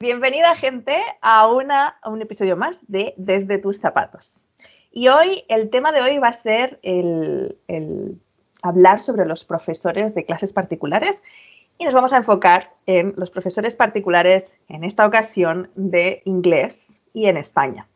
Bienvenida gente a, una, un episodio más de Desde tus zapatos. Y hoy, el tema de hoy va a ser el, hablar sobre los profesores de clases particulares y nos vamos a enfocar en los profesores particulares, en esta ocasión, de inglés y en España.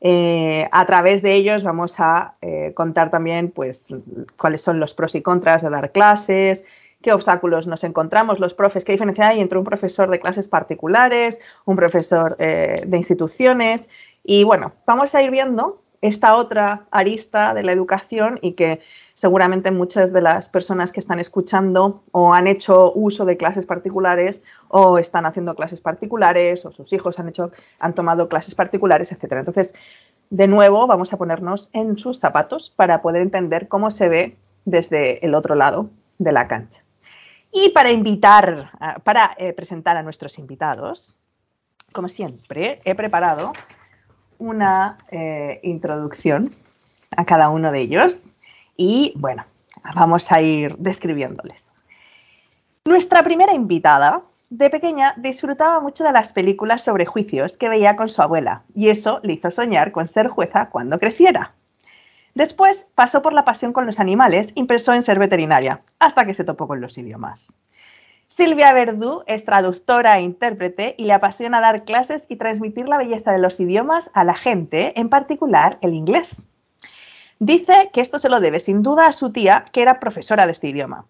Eh, a través de ellos vamos a eh, contar también pues, cuáles son los pros y contras de dar clases, qué obstáculos nos encontramos los profes, qué diferencia hay entre un profesor de clases particulares, un profesor eh, de instituciones. Y bueno, vamos a ir viendo esta otra arista de la educación y que seguramente muchas de las personas que están escuchando o han hecho uso de clases particulares o están haciendo clases particulares o sus hijos han, hecho, han tomado clases particulares, etc. Entonces, de nuevo, vamos a ponernos en sus zapatos para poder entender cómo se ve desde el otro lado de la cancha. Y para invitar, para eh, presentar a nuestros invitados, como siempre, he preparado una eh, introducción a cada uno de ellos y bueno, vamos a ir describiéndoles. Nuestra primera invitada, de pequeña, disfrutaba mucho de las películas sobre juicios que veía con su abuela y eso le hizo soñar con ser jueza cuando creciera. Después pasó por la pasión con los animales y en ser veterinaria, hasta que se topó con los idiomas. Silvia Verdú es traductora e intérprete y le apasiona dar clases y transmitir la belleza de los idiomas a la gente, en particular el inglés. Dice que esto se lo debe sin duda a su tía, que era profesora de este idioma.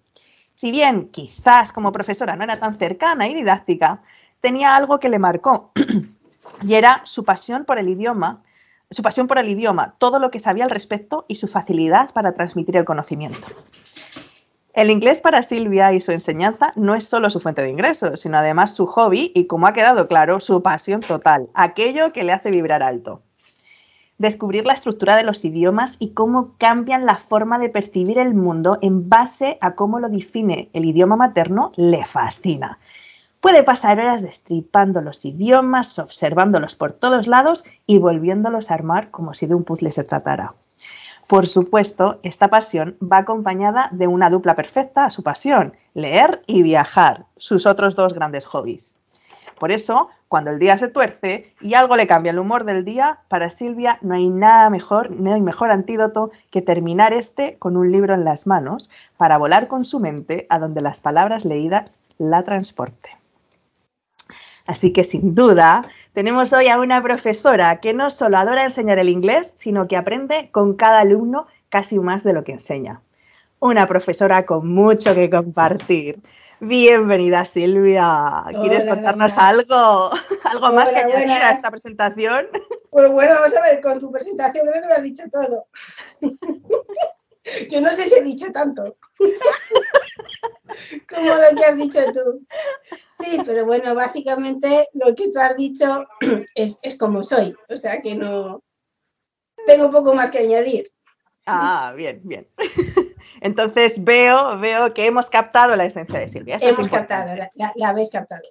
Si bien quizás como profesora no era tan cercana y didáctica, tenía algo que le marcó y era su pasión por el idioma su pasión por el idioma, todo lo que sabía al respecto y su facilidad para transmitir el conocimiento. El inglés para Silvia y su enseñanza no es solo su fuente de ingresos, sino además su hobby y, como ha quedado claro, su pasión total, aquello que le hace vibrar alto. Descubrir la estructura de los idiomas y cómo cambian la forma de percibir el mundo en base a cómo lo define el idioma materno le fascina. Puede pasar horas destripando los idiomas, observándolos por todos lados y volviéndolos a armar como si de un puzzle se tratara. Por supuesto, esta pasión va acompañada de una dupla perfecta a su pasión, leer y viajar, sus otros dos grandes hobbies. Por eso, cuando el día se tuerce y algo le cambia el humor del día, para Silvia no hay nada mejor, no hay mejor antídoto que terminar este con un libro en las manos para volar con su mente a donde las palabras leídas la transporten. Así que sin duda tenemos hoy a una profesora que no solo adora enseñar el inglés, sino que aprende con cada alumno casi más de lo que enseña. Una profesora con mucho que compartir. Bienvenida Silvia. ¿Quieres contarnos algo? ¿Algo más que añadir a esta presentación? Pues bueno, vamos a ver, con tu presentación creo que lo has dicho todo. Yo no sé si he dicho tanto. Como lo que has dicho tú. Sí, pero bueno, básicamente lo que tú has dicho es, como soy. O sea que no tengo poco más que añadir. Ah, bien, bien. Entonces veo, veo que hemos captado la esencia de Silvia. hemos captado, la, habéis captado.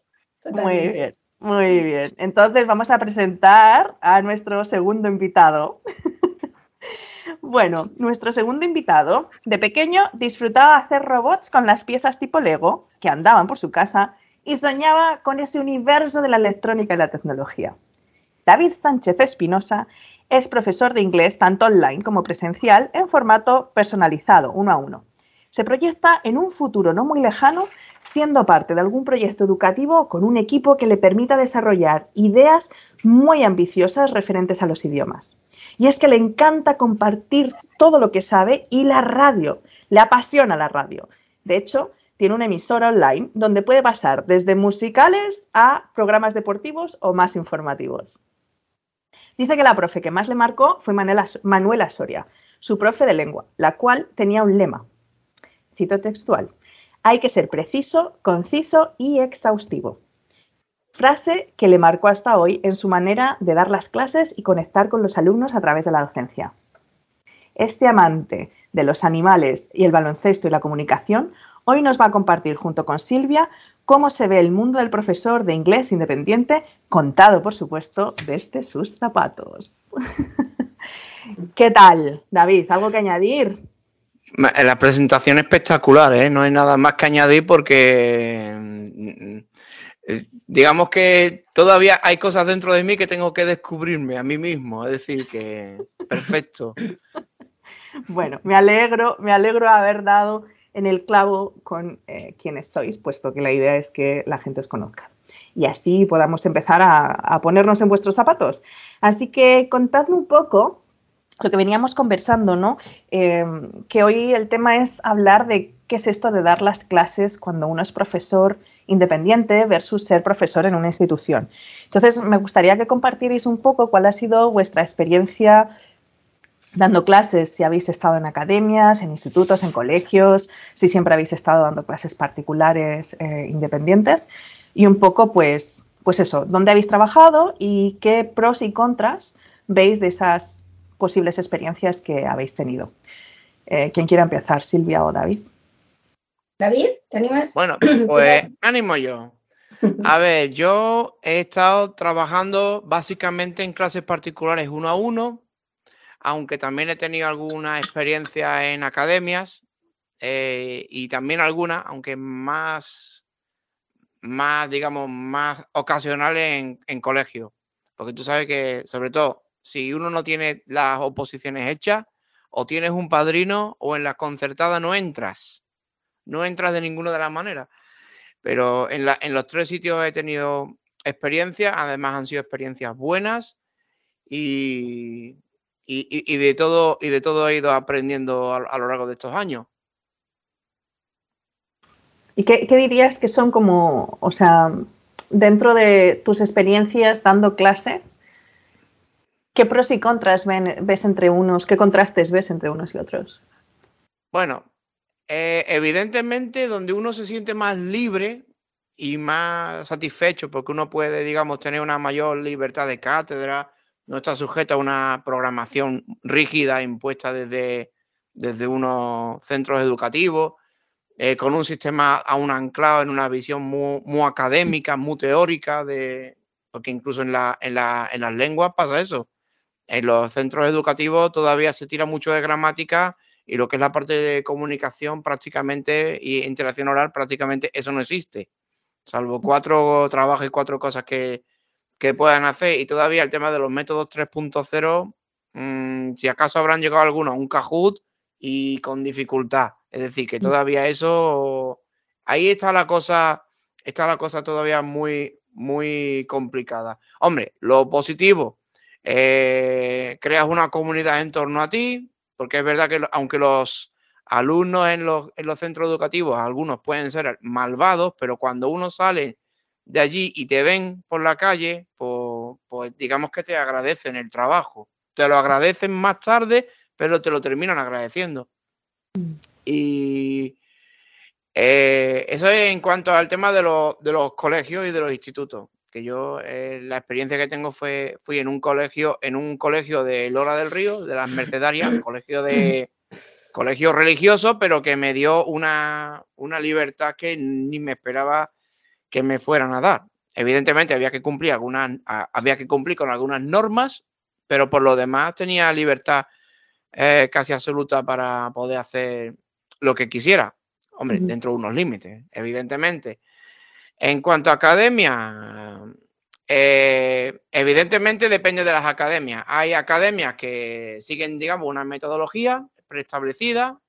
Muy bien, muy bien. Entonces vamos a presentar a nuestro segundo invitado. Bueno, nuestro segundo invitado, de pequeño disfrutaba hacer robots con las piezas tipo Lego que andaban por su casa y soñaba con ese universo de la electrónica y la tecnología. David Sánchez Espinosa es profesor de inglés tanto online como presencial en formato personalizado, uno a uno. Se proyecta en un futuro no muy lejano siendo parte de algún proyecto educativo con un equipo que le permita desarrollar ideas muy ambiciosas referentes a los idiomas. Y es que le encanta compartir todo lo que sabe y la radio. Le apasiona la radio. De hecho, tiene una emisora online donde puede pasar desde musicales a programas deportivos o más informativos. Dice que la profe que más le marcó fue Manuela Soria, su profe de lengua, la cual tenía un lema. Cito textual. Hay que ser preciso, conciso y exhaustivo frase que le marcó hasta hoy en su manera de dar las clases y conectar con los alumnos a través de la docencia. Este amante de los animales y el baloncesto y la comunicación hoy nos va a compartir junto con Silvia cómo se ve el mundo del profesor de inglés independiente, contado por supuesto desde sus zapatos. ¿Qué tal, David? ¿Algo que añadir? La presentación espectacular, ¿eh? no hay nada más que añadir porque Eh, digamos que todavía hay cosas dentro de mí que tengo que descubrirme a mí mismo. Es decir, que perfecto. bueno, me alegro, me alegro haber dado en el clavo con eh, quienes sois, puesto que la idea es que la gente os conozca y así podamos empezar a, ponernos en vuestros zapatos. Así que contadme un poco lo que veníamos conversando, ¿no? Em, que hoy el tema es hablar de qué es esto de dar las clases cuando uno es profesor independiente versus ser profesor en una institución. Entonces, me gustaría que compartierais un poco cuál ha sido vuestra experiencia dando clases, si habéis estado en academias, en institutos, en colegios, si siempre habéis estado dando clases particulares eh, independientes y un poco, pues, pues eso, dónde habéis trabajado y qué pros y contras veis de esas posibles experiencias que habéis tenido. Eh, ¿Quién quiera empezar, Silvia o David? David, ¿te animas? Bueno, pues ánimo yo. A ver, yo he estado trabajando básicamente en clases particulares uno a uno, aunque también he tenido alguna experiencia en academias eh, y también alguna, aunque más más, digamos, más ocasionales en, en colegio. Porque tú sabes que, sobre todo, si uno no tiene las oposiciones hechas, o tienes un padrino o en la concertada no entras. No entras de ninguna de las maneras. Pero en, la, en los tres sitios he tenido experiencias, además han sido experiencias buenas y, y, de, todo, y de todo he ido aprendiendo a lo largo de estos años. ¿Y qué, dirías que son como, o sea, dentro de tus experiencias dando clases, qué pros y contras ves entre unos, qué contrastes ves entre unos y otros? Bueno, eh, evidentemente donde uno se siente más libre y más satisfecho porque uno puede, digamos, tener una mayor libertad de cátedra, no está sujeto a una programación rígida impuesta desde, desde unos centros educativos eh, con un sistema aún anclado en una visión muy, académica, muy teórica, de, porque incluso en, la, en, la, en las lenguas pasa eso. En los centros educativos todavía se tira mucho de gramática y lo que es la parte de comunicación prácticamente y interacción oral prácticamente eso no existe. Salvo cuatro trabajos y cuatro cosas que, que puedan hacer y todavía el tema de los métodos 3.0, mm, si acaso habrán llegado algunos a un Kahoot y con dificultad es decir, que mm. todavía eso, ahí está la cosa, está la cosa todavía muy, muy complicada. Hombre, lo positivo, eh, creas una comunidad en torno a ti, porque es verdad que aunque los alumnos en los, en los centros educativos, algunos pueden ser malvados, pero cuando uno sale de allí y te ven por la calle, pues, pues digamos que te agradecen el trabajo. Te lo agradecen más tarde, pero te lo terminan agradeciendo. Mm. Y eh, eso es en cuanto al tema de los, colegios y de los institutos. Que yo, eh, la experiencia que tengo fue, fui en un colegio, en un colegio de Lola del Río, de las Mercedarias, colegio de colegio religioso, pero que me dio una, una libertad que ni me esperaba que me fueran a dar. Evidentemente había que cumplir algunas, había que cumplir con algunas normas, pero por lo demás tenía libertad eh, casi absoluta para poder hacer lo que quisiera. Hombre, dentro de unos límites, evidentemente. En cuanto a academia, eh, evidentemente depende de las academias. Hay academias que siguen, digamos, una metodología preestablecida,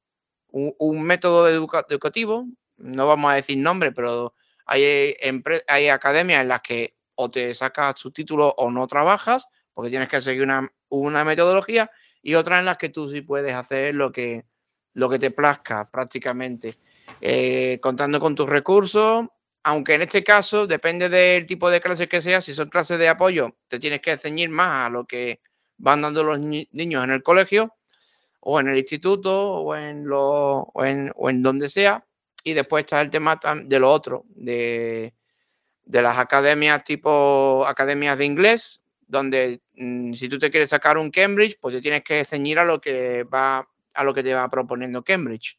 un, método educativo, no vamos a decir nombre, pero hay, academias en las que o te sacas su título o no trabajas, porque tienes que seguir una, metodología, y otras en las que tú sí puedes hacer lo que, lo que te plazca prácticamente, eh, contando con tus recursos, aunque en este caso depende del tipo de clase que sea, si son clases de apoyo, te tienes que ceñir más a lo que van dando los niños en el colegio o en el instituto o en, o en, donde sea. Y después está el tema de lo otro, de, de las academias tipo academias de inglés, donde mm, si tú te quieres sacar un Cambridge, pues te tienes que ceñir a lo que va a lo que te va proponiendo Cambridge.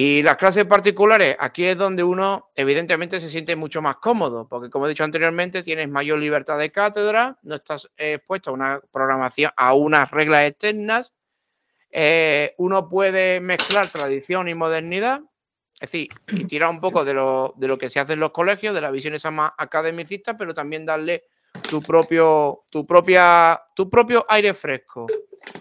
Y las clases particulares, aquí es donde uno evidentemente se siente mucho más cómodo, porque como he dicho anteriormente, tienes mayor libertad de cátedra, no estás expuesto a una programación, a unas reglas externas, eh, uno puede mezclar tradición y modernidad, Es decir, y tirar un poco de lo, de lo que se hace en los colegios, de la visión esa más academicista, pero también darle tu propio, tu propia, tu propio aire fresco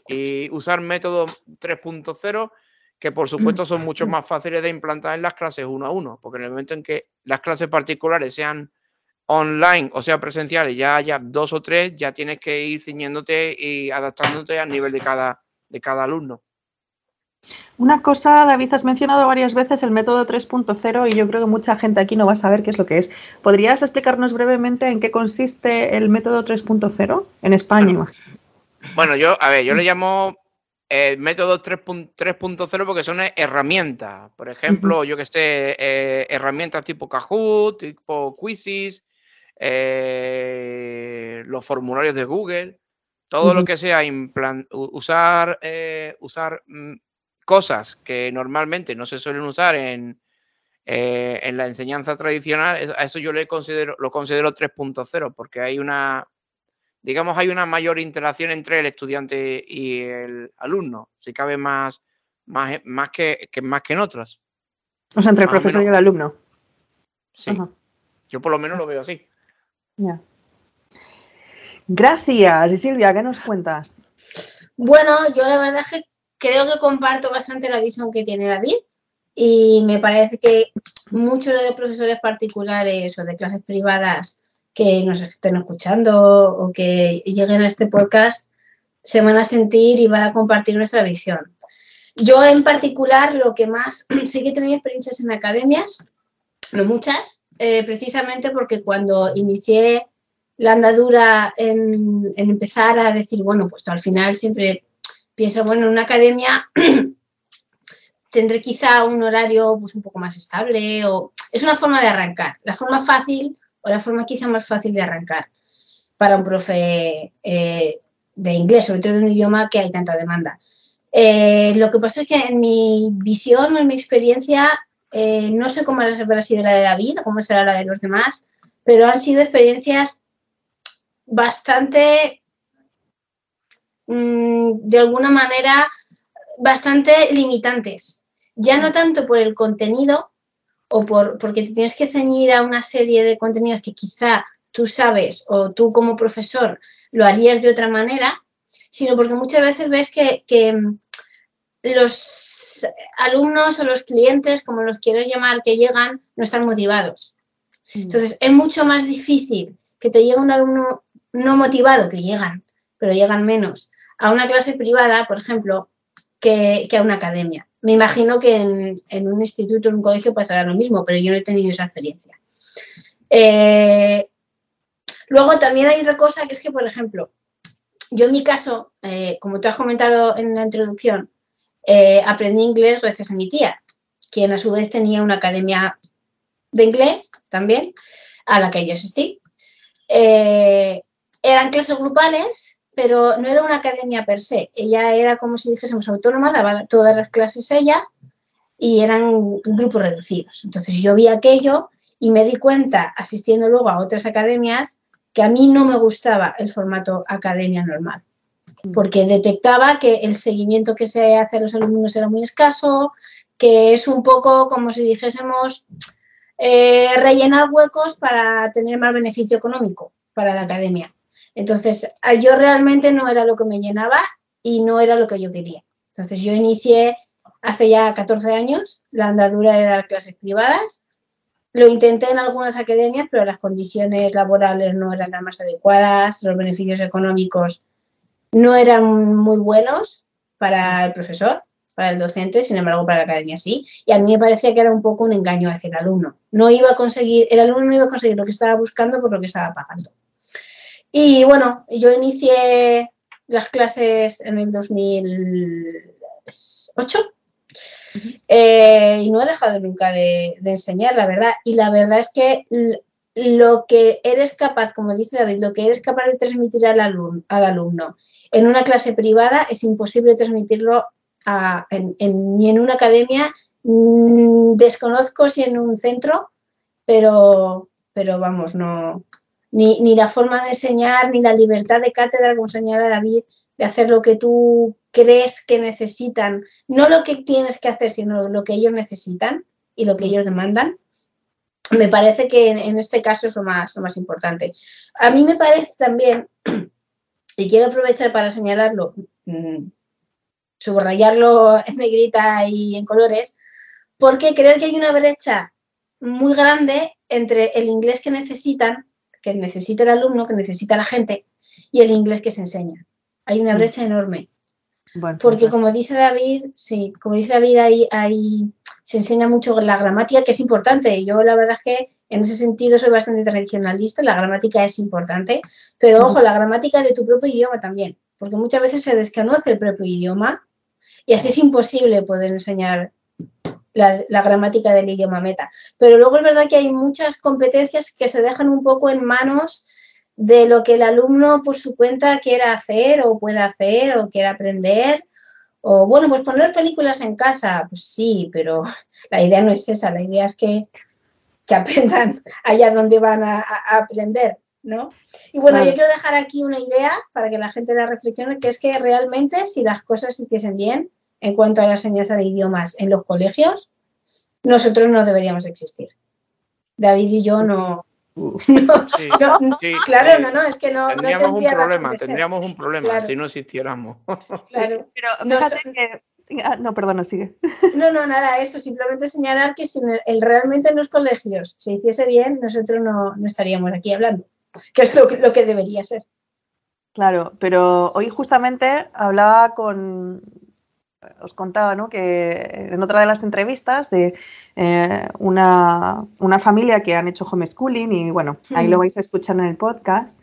y usar métodos 3.0 que por supuesto son mucho más fáciles de implantar en las clases uno a uno, porque en el momento en que las clases particulares sean online o sea presenciales, ya haya dos o tres, ya tienes que ir ciñéndote y adaptándote al nivel de cada, de cada alumno. Una cosa, David, has mencionado varias veces el método 3.0 y yo creo que mucha gente aquí no va a saber qué es lo que es. ¿Podrías explicarnos brevemente en qué consiste el método 3.0 en España? Bueno, yo, a ver, yo le llamo el método 3.0 porque son herramientas. Por ejemplo, yo que sé, eh, herramientas tipo Kahoot, tipo Quizzes, eh, los formularios de Google, todo lo que sea usar, eh, usar mm, cosas que normalmente no se suelen usar en, eh, en la enseñanza tradicional, a eso yo le considero, lo considero 3.0, porque hay una, digamos, hay una mayor interacción entre el estudiante y el alumno, si cabe más, más, más, que, más que en otras. O sea, entre el profesor y el alumno. Sí. Yo por lo menos lo veo así. Gracias. Y Silvia, ¿qué nos cuentas? Bueno, yo la verdad es que creo que comparto bastante la visión que tiene David y me parece que muchos de los profesores particulares o de clases privadas que nos estén escuchando o que lleguen a este podcast se van a sentir y van a compartir nuestra visión. Yo en particular lo que más, sí que he tenido experiencias en academias, no muchas, eh, precisamente porque cuando inicié la andadura en, empezar a decir, bueno, pues al final siempre pienso, bueno, en una academia tendré quizá un horario pues, un poco más estable o es una forma de arrancar, la forma fácil o la forma quizá más fácil de arrancar para un profe eh, de inglés, sobre todo de un idioma que hay tanta demanda. Eh, lo que pasa es que en mi visión o en mi experiencia, eh, no sé cómo habrá sido la de David o cómo será la de los demás, pero han sido experiencias bastante Mm, de alguna manera bastante limitantes. Ya no tanto por el contenido o por, porque te tienes que ceñir a una serie de contenidos que quizá tú sabes o tú como profesor lo harías de otra manera, sino porque muchas veces ves que, que los alumnos o los clientes, como los quieras llamar, que llegan, no están motivados. Mm. Entonces, es mucho más difícil que te llegue un alumno no motivado, que llegan, pero llegan menos, a una clase privada, por ejemplo, que, a una academia. Me imagino que en, un instituto, en un colegio pasará lo mismo, pero yo no he tenido esa experiencia. Eh, luego también hay otra cosa que es que, por ejemplo, yo en mi caso, eh, como tú has comentado en la introducción, eh, aprendí inglés gracias a mi tía, quien a su vez tenía una academia de inglés también, a la que yo asistí. eran clases grupales pero no era una academia per se. Ella era como si dijésemos autónoma, daba todas las clases ella y eran grupos reducidos. Entonces yo vi aquello y me di cuenta, asistiendo luego a otras academias, que a mí no me gustaba el formato academia normal, porque detectaba que el seguimiento que se hace a los alumnos era muy escaso, que es un poco como si dijésemos eh, rellenar huecos para tener más beneficio económico para la academia. Entonces, yo realmente no era lo que me llenaba y no era lo que yo quería. Entonces, yo inicié hace ya 14 años la andadura de dar clases privadas. Lo intenté en algunas academias, pero las condiciones laborales no eran las más adecuadas, los beneficios económicos no eran muy buenos para el profesor, para el docente, sin embargo para la academia sí. Y a mí me parecía que era un poco un engaño hacia el alumno. No iba a conseguir, el alumno no iba a conseguir lo que estaba buscando por lo que estaba pagando. Y bueno, yo inicié las clases en el 2008 eh, y no he dejado nunca de, enseñar, la verdad. Y la verdad es que lo que eres capaz, como dice David, lo que eres capaz de transmitir al, alumno, al alumno en una clase privada es imposible transmitirlo ni en una academia, desconozco si en un centro, pero, pero vamos, no, ni, la forma de enseñar, ni la libertad de cátedra, como señala David, de hacer lo que tú crees que necesitan, no lo que tienes que hacer, sino lo que ellos necesitan, y lo que ellos demandan. Me parece que en, este caso es lo más, lo más importante. A mí me parece también, y quiero aprovechar para señalarlo, mm, subrayarlo en negrita y en colores, porque creo que hay una brecha muy grande entre el inglés que necesitan, que necesita el alumno, que necesita la gente, y el inglés que se enseña. Hay una mm. brecha enorme. porque como dice David, sí, como dice David, ahí, se enseña mucho la gramática, que es importante. Yo la verdad es que en ese sentido soy bastante tradicionalista, la gramática es importante, pero ojo, la gramática de tu propio idioma también, porque muchas veces se desconoce el propio idioma y así es imposible poder enseñar la, gramática del idioma meta. Pero luego es verdad que hay muchas competencias que se dejan un poco en manos de lo que el alumno por su cuenta quiera hacer o pueda hacer o quiera aprender. O bueno, pues poner películas en casa, pues sí, pero la idea no es esa, la idea es que, aprendan allá donde van a, aprender, ¿no? Y bueno, yo quiero dejar aquí una idea para que la gente la reflexione, que es que realmente si las cosas se hiciesen bien, en cuanto a la enseñanza de idiomas en los colegios, nosotros no deberíamos existir. David y yo no. claro, no, no, es que no. Tendríamos un problema, tendríamos un problema si no existiéramos. Claro, pero fíjate que. Ah, no, perdona, sigue. No, no, nada, eso, simplemente señalar que si el, realmente en los colegios se hiciese bien, nosotros no, estaríamos aquí hablando, que es lo, lo que debería ser. Claro, pero hoy justamente hablaba con, os contaba ¿no? que en otra de las entrevistas de eh, una, familia que han hecho homeschooling y bueno, ahí lo vais a escuchar en el podcast.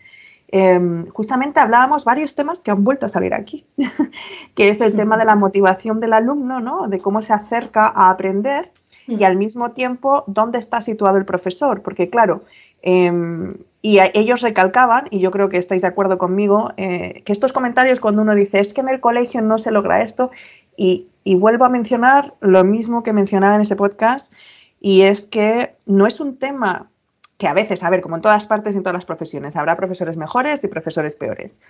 Em, justamente hablábamos varios temas que han vuelto a salir aquí, que es el tema de la motivación del alumno, ¿no? de cómo se acerca a aprender y al mismo tiempo dónde está situado el profesor, porque claro, em, y ellos recalcaban, y yo creo que estáis de acuerdo conmigo, eh, que estos comentarios cuando uno dice es que en el colegio no se logra esto, y, vuelvo a mencionar lo mismo que mencionaba en ese podcast, y es que no es un tema que a veces, a ver, como en todas partes y en todas las profesiones, habrá profesores mejores y profesores peores.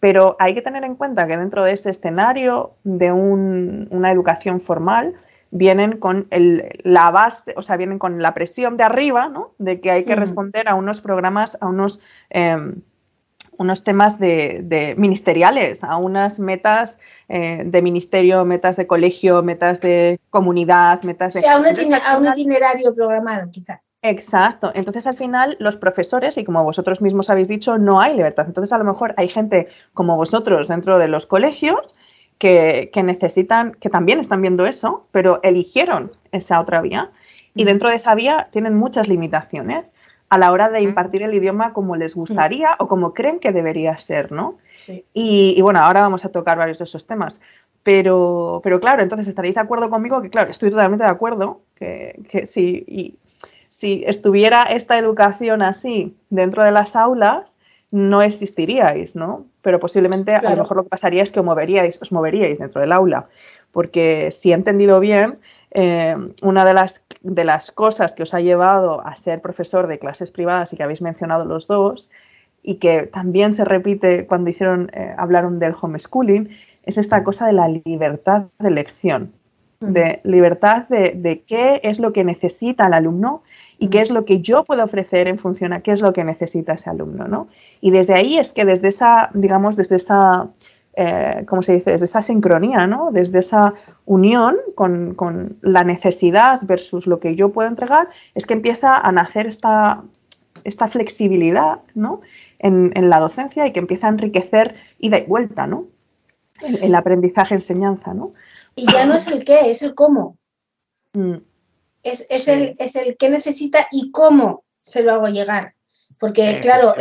Pero hay que tener en cuenta que dentro de ese escenario de una educación formal vienen con la base, o sea, vienen con la presión de arriba, ¿no? De que hay que responder a unos programas, a unos em, unos temas de, ministeriales, a unas metas eh, de ministerio, metas de colegio, metas de comunidad, metas de... a un, itinerario programado, quizá. Exacto. Entonces, al final, los profesores, y como vosotros mismos habéis dicho, no hay libertad. Entonces, a lo mejor hay gente como vosotros dentro de los colegios que, que necesitan, que también están viendo eso, pero eligieron esa otra vía. Y dentro de esa vía tienen muchas limitaciones a la hora de impartir el idioma como les gustaría o como creen que debería ser, ¿no? Sí. Y, bueno, ahora vamos a tocar varios de esos temas. Pero, pero claro, entonces estaréis de acuerdo conmigo que, claro, estoy totalmente de acuerdo que, que si, si estuviera esta educación así dentro de las aulas, no existiríais, ¿no? Pero posiblemente a lo mejor lo que pasaría es que os moveríais, os moveríais dentro del aula. Porque si he entendido bien, eh, una de las, de las cosas que os ha llevado a ser profesor de clases privadas y que habéis mencionado los dos, y que también se repite cuando hicieron, eh, hablaron del homeschooling, es esta cosa de la libertad de elección, de libertad de, qué es lo que necesita el alumno y qué es lo que yo puedo ofrecer en función a qué es lo que necesita ese alumno, ¿no? Y desde ahí es que desde esa, digamos, desde esa eh, ¿cómo se dice? Desde esa sincronía, ¿no? Desde esa unión con, la necesidad versus lo que yo puedo entregar, es que empieza a nacer esta, esta flexibilidad, ¿no? En, la docencia y que empieza a enriquecer ida y vuelta, ¿no? El, aprendizaje-enseñanza, ¿no? Y ya no es el qué, es el cómo. Mm. Es, el, es el qué necesita y cómo se lo hago llegar. Porque, claro,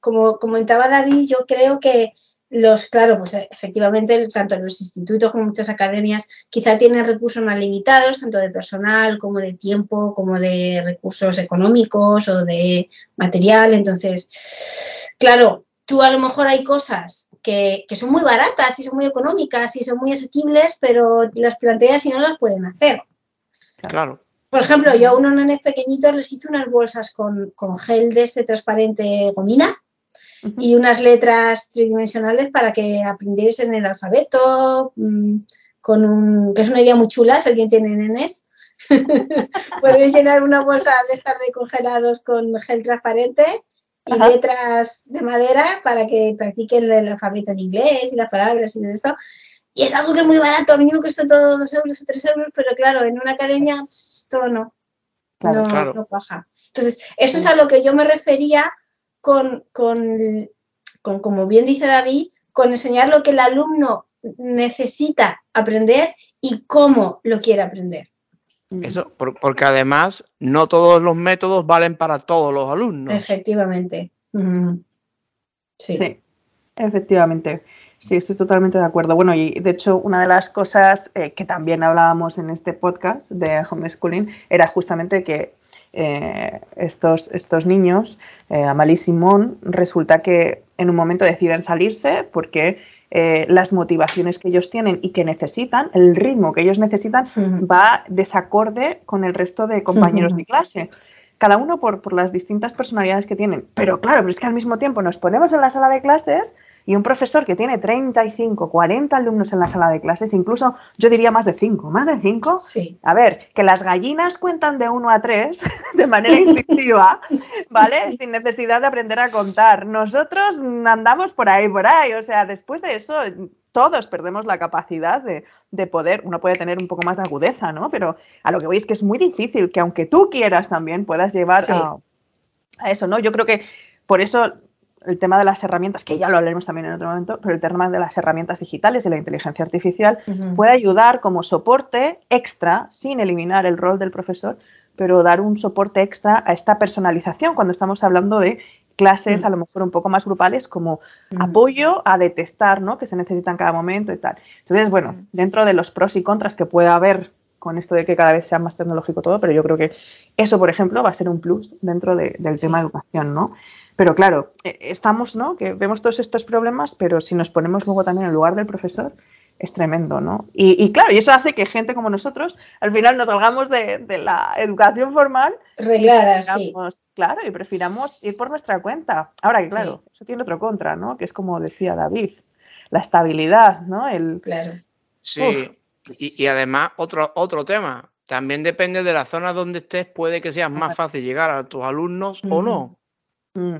como comentaba David, yo creo que los, claro, pues efectivamente, tanto los institutos como muchas academias quizá tienen recursos más limitados, tanto de personal como de tiempo, como de recursos económicos o de material. Entonces, claro, tú a lo mejor hay cosas que, son muy baratas y son muy económicas y son muy asequibles, pero las planteas y no las pueden hacer. Claro. Por ejemplo, yo a unos nenes pequeñitos les hice unas bolsas con, con gel de este transparente gomina y unas letras tridimensionales para que aprendiesen el alfabeto, mm, con un, que es una idea muy chula, si alguien tiene nenes, Podéis llenar una bolsa de estar de congelados con gel transparente y letras de madera para que practiquen el alfabeto en inglés y las palabras y todo esto. Y es algo que es muy barato, a mí me cuesta todo dos euros o tres euros, pero claro, en una academia todo no. no, no baja. Entonces, eso es a lo que yo me refería con, con, con, como bien dice David, con enseñar lo que el alumno necesita aprender y cómo lo quiere aprender. Eso, porque además no todos los métodos valen para todos los alumnos. Efectivamente. sí. efectivamente. Sí, estoy totalmente de acuerdo. Bueno, y de hecho, una de las cosas eh, que también hablábamos en este podcast de homeschooling era justamente que eh, estos, estos niños, eh, Amal y Simón, resulta que en un momento deciden salirse porque eh, las motivaciones que ellos tienen y que necesitan, el ritmo que ellos necesitan, va desacorde con el resto de compañeros de clase. Cada uno por, por las distintas personalidades que tienen. Pero claro, pero es que al mismo tiempo nos ponemos en la sala de clases y un profesor que tiene 35, 40 alumnos en la sala de clases, incluso yo diría más de 5, más de 5. Sí. A ver, que las gallinas cuentan de 1 a 3 de manera intuitiva, ¿vale? Sin necesidad de aprender a contar. Nosotros andamos por ahí, por ahí. O sea, después de eso, todos perdemos la capacidad de, de, poder, uno puede tener un poco más de agudeza, ¿no? Pero a lo que voy es que es muy difícil que aunque tú quieras también puedas llevar a, a, eso, ¿no? Yo creo que por eso el tema de las herramientas, que ya lo hablaremos también en otro momento, pero el tema de las herramientas digitales y la inteligencia artificial puede ayudar como soporte extra, sin eliminar el rol del profesor, pero dar un soporte extra a esta personalización cuando estamos hablando de clases a lo mejor un poco más grupales como apoyo a detectar ¿no? que se necesita en cada momento y tal. Entonces, bueno, dentro de los pros y contras que pueda haber con esto de que cada vez sea más tecnológico todo, pero yo creo que eso, por ejemplo, va a ser un plus dentro del tema de educación, ¿no? Pero claro, e, estamos, ¿no? Que vemos todos estos problemas, pero si nos ponemos luego también en lugar del profesor, es tremendo, ¿no? Y, claro, y eso hace que gente como nosotros al final nos salgamos de, la educación formal. Reglada, sí. Claro, y prefiramos ir por nuestra cuenta. Ahora que, claro, eso tiene otro contra, ¿no? Que es como decía David, la estabilidad, ¿no? El, claro. Sí, y, y, además otro, otro tema, también depende de la zona donde estés, puede que sea más fácil llegar a tus alumnos o no. Mm,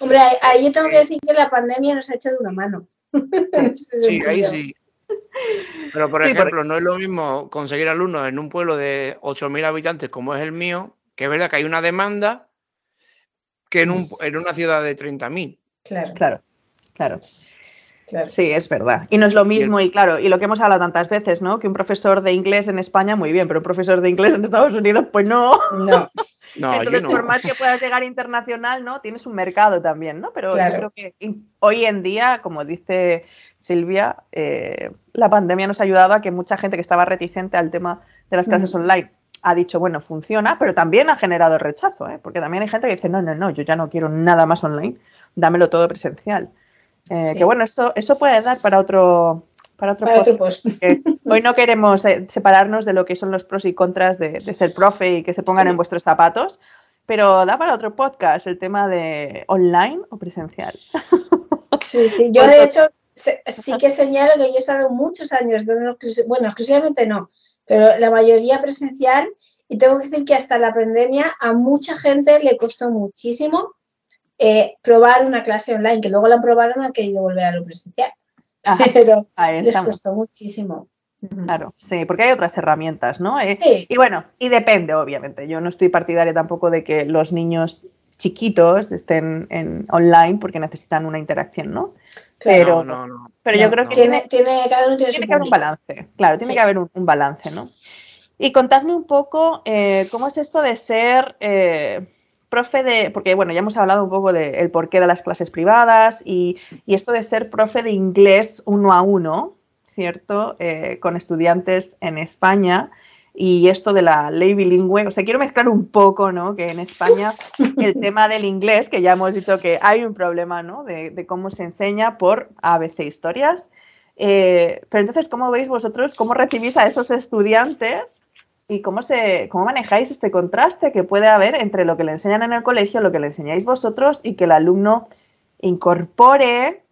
Hombre, ahí yo tengo que decir que la pandemia nos ha hecho de una mano. sí, ahí sí. Pero, por ejemplo, no es lo mismo conseguir alumnos en un pueblo de 8.000 habitantes como es el mío, que es verdad que hay una demanda, que en, un, en una ciudad de 30.000. Claro, claro, claro. Sí, es verdad. Y no es lo mismo, y, claro, y lo que hemos hablado tantas veces, ¿no? Que un profesor de inglés en España, muy bien, pero un profesor de inglés en Estados Unidos, pues no. No. Entonces, por más que puedas llegar internacional, ¿no? Tienes un mercado también, ¿no? Pero yo creo que hoy en día, como dice Silvia, eh, la pandemia nos ha ayudado a que mucha gente que estaba reticente al tema de las clases online ha dicho, bueno, funciona, pero también ha generado rechazo, ¿eh? Porque también hay gente que dice, no, no, no, yo ya no quiero nada más online, dámelo todo presencial. Eh, que bueno, eso, eso puede dar para otro, para otro, post, Hoy no queremos eh, separarnos de lo que son los pros y contras de, ser profe y que se pongan en vuestros zapatos, pero da para otro podcast el tema de online o presencial. Sí, sí, yo de hecho sí que señalo que yo he estado muchos años, bueno, exclusivamente no, pero la mayoría presencial y tengo que decir que hasta la pandemia a mucha gente le costó muchísimo eh, probar una clase online, que luego la han probado y no han querido volver a lo presencial. pero les costó muchísimo. Claro, sí, porque hay otras herramientas, ¿no? Eh, y bueno, y depende, obviamente. Yo no estoy partidaria tampoco de que los niños chiquitos estén en online porque necesitan una interacción, ¿no? pero, no, no, pero yo creo que tiene, tiene, cada uno tiene, tiene que haber un balance, claro, tiene que haber un, balance, ¿no? Y contadme un poco eh, cómo es esto de ser eh, profe de, porque bueno, ya hemos hablado un poco del porqué de las clases privadas y, esto de ser profe de inglés uno a uno, ¿cierto? Eh, con estudiantes en España y esto de la ley bilingüe, o sea, quiero mezclar un poco, ¿no? Que en España el tema del inglés, que ya hemos dicho que hay un problema, ¿no? De, cómo se enseña por ABC Historias. Eh, pero entonces, ¿cómo veis vosotros, cómo recibís a esos estudiantes y cómo, se, cómo manejáis este contraste que puede haber entre lo que le enseñan en el colegio, lo que le enseñáis vosotros y que el alumno incorpore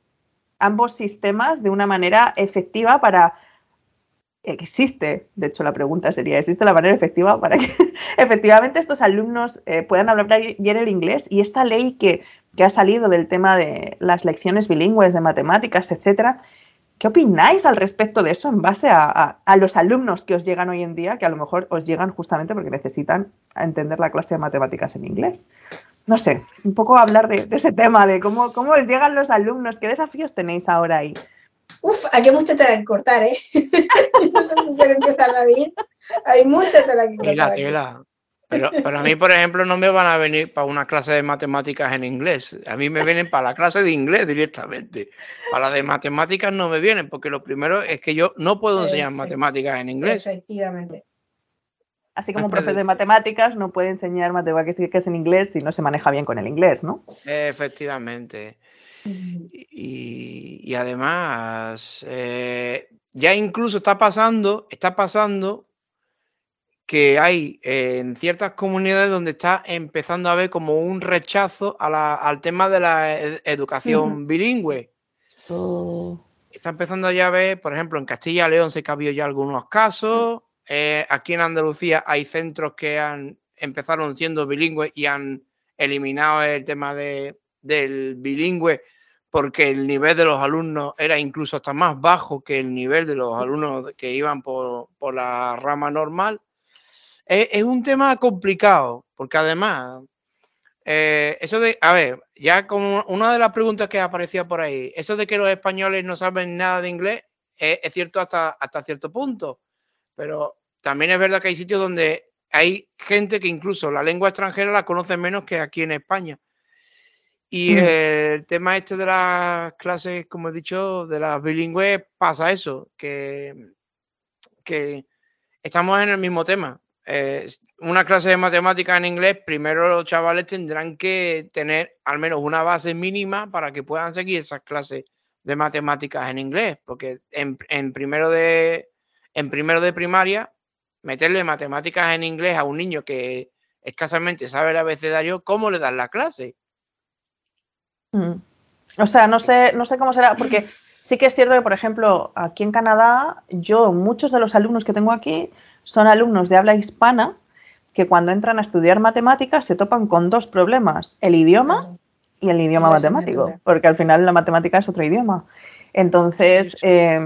ambos sistemas de una manera efectiva para existe, de hecho la pregunta sería, ¿existe la manera efectiva para que efectivamente estos alumnos eh, puedan hablar bien el inglés? Y esta ley que, que, ha salido del tema de las lecciones bilingües de matemáticas, etcétera, ¿qué opináis al respecto de eso en base a, a, los alumnos que os llegan hoy en día, que a lo mejor os llegan justamente porque necesitan entender la clase de matemáticas en inglés? No sé, un poco hablar de, de ese tema, de cómo, cómo os llegan los alumnos, qué desafíos tenéis ahora ahí. Uf, aquí hay mucha tela que cortar, ¿eh? no sé si quiero empezar, David. Hay mucha tela que cortar. Tela, tela. Pero, pero a mí, por ejemplo, no me van a venir para una clase de matemáticas en inglés. A mí me vienen para la clase de inglés directamente. Para la de matemáticas no me vienen, porque lo primero es que yo no puedo enseñar matemáticas en inglés. Efectivamente. Así como un profesor de matemáticas no puede enseñar matemáticas en inglés si no se maneja bien con el inglés, ¿no? Efectivamente. Y, y además, eh, ya incluso está pasando, está pasando que hay en ciertas comunidades donde está empezando a haber como un rechazo a la, al tema de la ed educación bilingüe. Oh. Está empezando ya a ver, por ejemplo, en Castilla y León se ha habido ya algunos casos. Eh, aquí en Andalucía hay centros que han empezaron siendo bilingües y han eliminado el tema de, del bilingüe porque el nivel de los alumnos era incluso hasta más bajo que el nivel de los alumnos que iban por, por la rama normal. Es, es, un tema complicado, porque además, eh, eso de, a ver, ya como una de las preguntas que aparecía por ahí, eso de que los españoles no saben nada de inglés, es, es cierto hasta, hasta cierto punto, pero también es verdad que hay sitios donde hay gente que incluso la lengua extranjera la conoce menos que aquí en España. Y mm. el tema este de las clases, como he dicho, de las bilingües, pasa eso, que, que estamos en el mismo tema. Eh, una clase de matemáticas en inglés, primero los chavales tendrán que tener al menos una base mínima para que puedan seguir esas clases de matemáticas en inglés, porque en, en primero, de, en primero de primaria, meterle matemáticas en inglés a un niño que escasamente sabe el abecedario, ¿cómo le das la clase? Mm. O sea, no sé, no sé cómo será, porque sí que es cierto que, por ejemplo, aquí en Canadá, yo, muchos de los alumnos que tengo aquí son alumnos de habla hispana que cuando entran a estudiar matemáticas se topan con dos problemas, el idioma y el idioma y matemático, porque al final la matemática es otro idioma. Entonces, eh,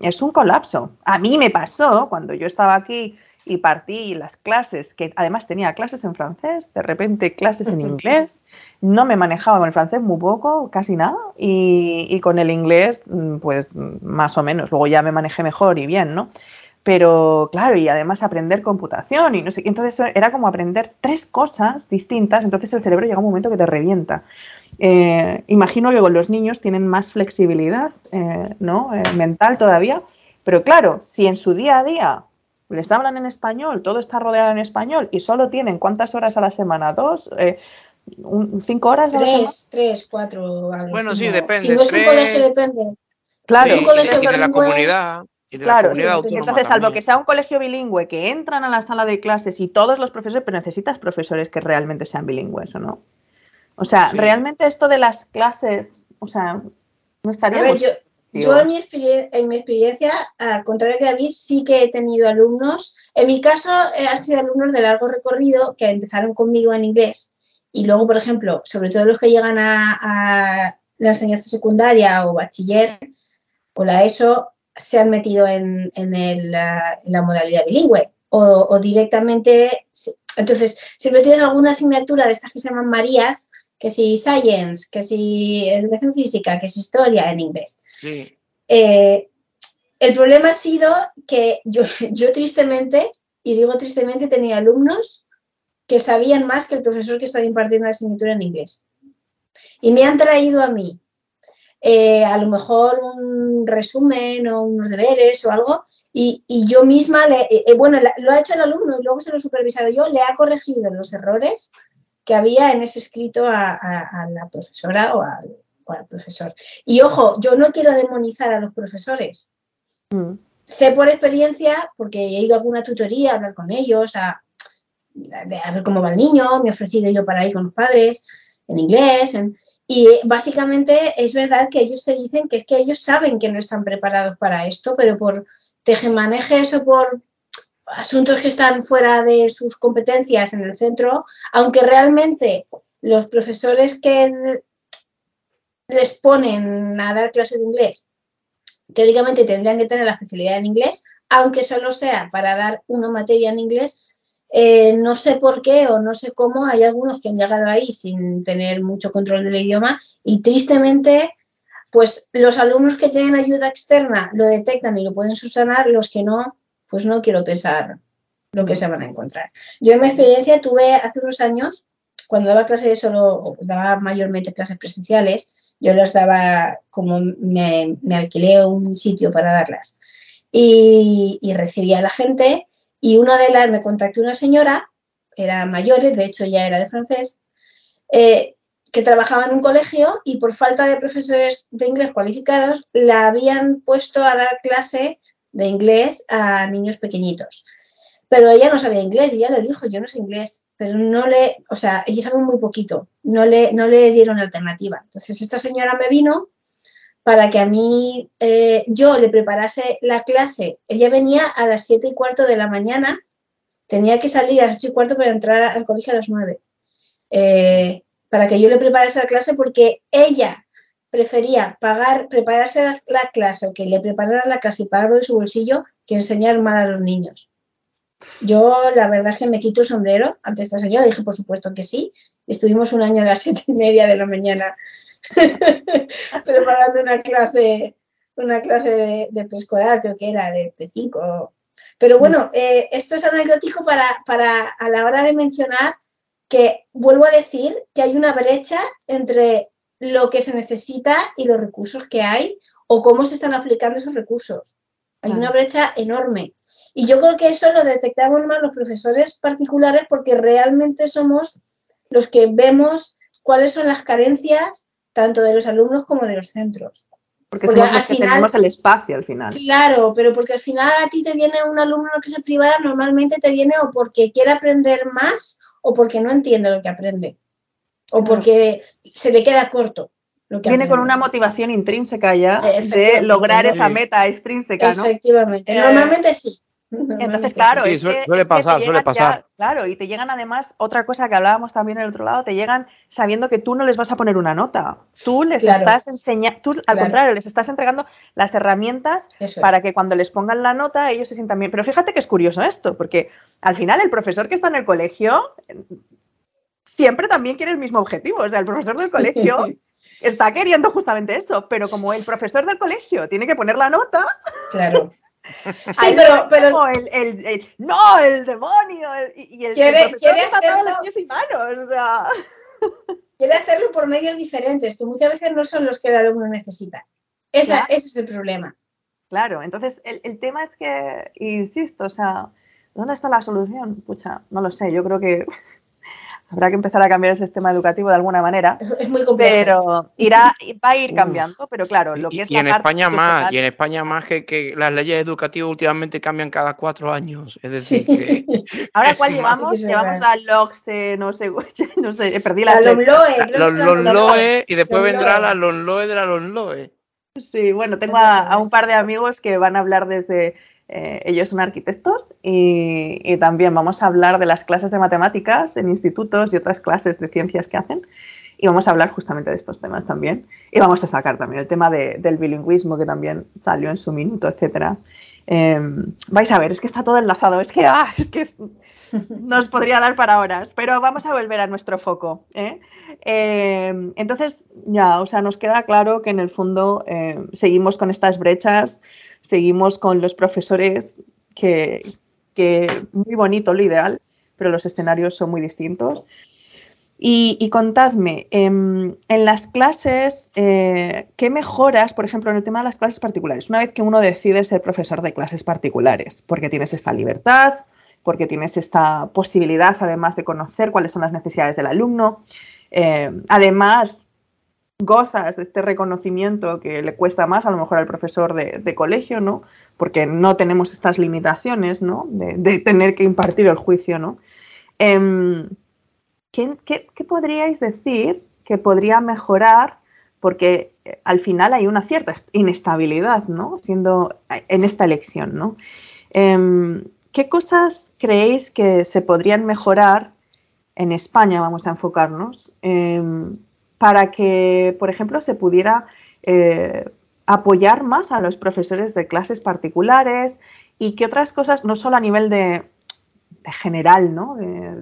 es un colapso. A mí me pasó cuando yo estaba aquí y partí las clases, que además tenía clases en francés, de repente clases en inglés, no me manejaba con el francés muy poco, casi nada, y, y, con el inglés, mm, pues más o menos, luego ya me manejé mejor y bien, ¿no? Pero claro, y además aprender computación y no sé qué, entonces era como aprender tres cosas distintas, entonces el cerebro llega un momento que te revienta. Eh, imagino que con los niños tienen más flexibilidad, eh, ¿no? Eh, mental todavía, pero claro, si en su día a día les hablan en español, todo está rodeado en español y solo tienen cuántas horas a la semana, dos, eh, un, cinco horas. A tres, tres, cuatro. Bueno, sí, depende. Si no es un tres... colegio, depende. Claro, es un colegio de la comunidad. Y de claro, la comunidad autónoma entonces, salvo también. que sea un colegio bilingüe, que entran a la sala de clases y todos los profesores, pero necesitas profesores que realmente sean bilingües, ¿o no? O sea, Sí. realmente esto de las clases, o sea, no estaría yo, yo en, mi experien- en mi experiencia, al contrario que David, sí que he tenido alumnos. En mi caso, eh, han sido alumnos de largo recorrido que empezaron conmigo en inglés y luego, por ejemplo, sobre todo los que llegan a, a la enseñanza secundaria o bachiller o la ESO, se han metido en, en el, en la modalidad bilingüe o, o directamente. Entonces, siempre tienen alguna asignatura de estas que se llaman Marías, que si Science, que si Educación Física, que si Historia en inglés. Sí. Eh, el problema ha sido que yo, yo tristemente, y digo tristemente, tenía alumnos que sabían más que el profesor que estaba impartiendo la asignatura en inglés. Y me han traído a mí eh, a lo mejor un resumen o unos deberes o algo, y, y yo misma, le, eh, bueno, la- lo ha hecho el alumno y luego se lo he supervisado yo, le ha corregido los errores que había en ese escrito a, a- a la profesora o al, o al profesor. Y ojo, yo no quiero demonizar a los profesores. Mm. Sé por experiencia, porque he ido a alguna tutoría a hablar con ellos, a, a ver cómo va el niño, me he ofrecido yo para ir con los padres en inglés. en- y eh, básicamente es verdad que ellos te dicen que es que ellos saben que no están preparados para esto, pero por, maneje eso por asuntos que están fuera de sus competencias en el centro, aunque realmente los profesores que les ponen a dar clases de inglés, teóricamente tendrían que tener la especialidad en inglés, aunque solo sea para dar una materia en inglés, eh, no sé por qué o no sé cómo, hay algunos que han llegado ahí sin tener mucho control del idioma y tristemente, pues los alumnos que tienen ayuda externa lo detectan y lo pueden subsanar, los que no, pues no quiero pensar lo que se van a encontrar. Yo en mi experiencia tuve hace unos años, cuando daba clases solo, daba mayormente clases presenciales, yo las daba como me, alquilé un sitio para darlas y, recibía a la gente y una de las me contactó una señora, era mayores, de hecho ya era de francés, eh, que trabajaba en un colegio y por falta de profesores de inglés cualificados la habían puesto a dar clase de inglés a niños pequeñitos. Pero ella no sabía inglés y ella le dijo, yo no sé inglés, pero no le, o sea, ella sabe muy poquito, no le, no le dieron alternativa. Entonces esta señora me vino para que a mí eh, yo le preparase la clase. Ella venía a las siete y cuarto de la mañana, tenía que salir a las ocho y cuarto para entrar al colegio a las nueve. Eh, para que yo le preparase la clase porque ella prefería pagar, prepararse la, clase o que le preparara la clase y pagarlo de su bolsillo que enseñar mal a los niños. Yo la verdad es que me quito el sombrero ante esta señora, dije por supuesto que sí. Estuvimos un año a las siete y media de la mañana preparando una clase, una clase de, preescolar, creo que era de P5. Pero bueno, eh, esto es anecdótico para, para a la hora de mencionar que vuelvo a decir que hay una brecha entre lo que se necesita y los recursos que hay o cómo se están aplicando esos recursos. Hay una brecha enorme. Y yo creo que eso lo detectamos más los profesores particulares porque realmente somos los que vemos cuáles son las carencias tanto de los alumnos como de los centros. Porque, somos los que tenemos el espacio al final. Claro, pero porque al final a ti te viene un alumno que sea privada, normalmente te viene o porque quiere aprender más o porque no entiende lo que aprende o porque se le queda corto. Lo que Viene con una motivación intrínseca ya de lograr esa meta extrínseca, ¿no? Efectivamente, eh, normalmente sí. Entonces, claro, suele, pasar, suele pasar. claro, y te llegan además, otra cosa que hablábamos también en el otro lado, te llegan sabiendo que tú no les vas a poner una nota. Tú les estás enseñando, tú al contrario, les estás entregando las herramientas para que cuando les pongan la nota ellos se sientan bien. Pero fíjate que es curioso esto, porque al final el profesor que está en el colegio siempre también quiere el mismo objetivo. O sea, el profesor del colegio está queriendo justamente eso, pero como el profesor del colegio tiene que poner la nota. Claro. Sí, pero, pero el, el, no, el demonio, y el, quiere, profesor quiere hacerlo, pies y manos, o sea. Quiere hacerlo por medios diferentes, que muchas veces no son los que el alumno necesita. Esa, Ese es el problema. Claro, entonces el, tema es que, insisto, o sea, ¿dónde está la solución? Pucha, no lo sé, yo creo que Habrá que empezar a cambiar el sistema educativo de alguna manera. Es muy complejo. Pero irá, va a ir cambiando, pero claro, lo que es y en España más, y en España más que, las leyes educativas últimamente cambian cada cuatro años. Es decir, que, Ahora, ¿cuál llevamos? llevamos la LOCSE, no sé, no sé, perdí la. La LONLOE. LONLOE, y después vendrá la LONLOE de la LONLOE. Sí, bueno, tengo a un par de amigos que van a hablar desde eh, ellos son arquitectos y, también vamos a hablar de las clases de matemáticas en institutos y otras clases de ciencias que hacen. Y vamos a hablar justamente de estos temas también. Y vamos a sacar también el tema del bilingüismo que también salió en su minuto, etcétera. Em, vais a ver, es que está todo enlazado, es que, ah, es que nos podría dar para horas, pero vamos a volver a nuestro foco. ¿eh? Em, entonces, ya, o sea, nos queda claro que en el fondo em, seguimos con estas brechas, seguimos con los profesores que, muy bonito lo ideal, pero los escenarios son muy distintos. Y, contadme, en, las clases, eh, ¿qué mejoras, por ejemplo, en el tema de las clases particulares? Una vez que uno decide ser profesor de clases particulares, porque tienes esta libertad, porque tienes esta posibilidad, además de conocer cuáles son las necesidades del alumno. Eh, además, gozas de este reconocimiento que le cuesta más a lo mejor al profesor de, colegio, ¿no? Porque no tenemos estas limitaciones, ¿no? De, tener que impartir el juicio, ¿no? Em, ¿qué, podríais decir que podría mejorar, porque eh, al final hay una cierta inestabilidad, ¿no? Siendo en esta elección, ¿no? Em, ¿Qué cosas creéis que se podrían mejorar en España, vamos a enfocarnos, em, para que, por ejemplo, se pudiera eh, apoyar más a los profesores de clases particulares y que otras cosas, no solo a nivel de, general, ¿no?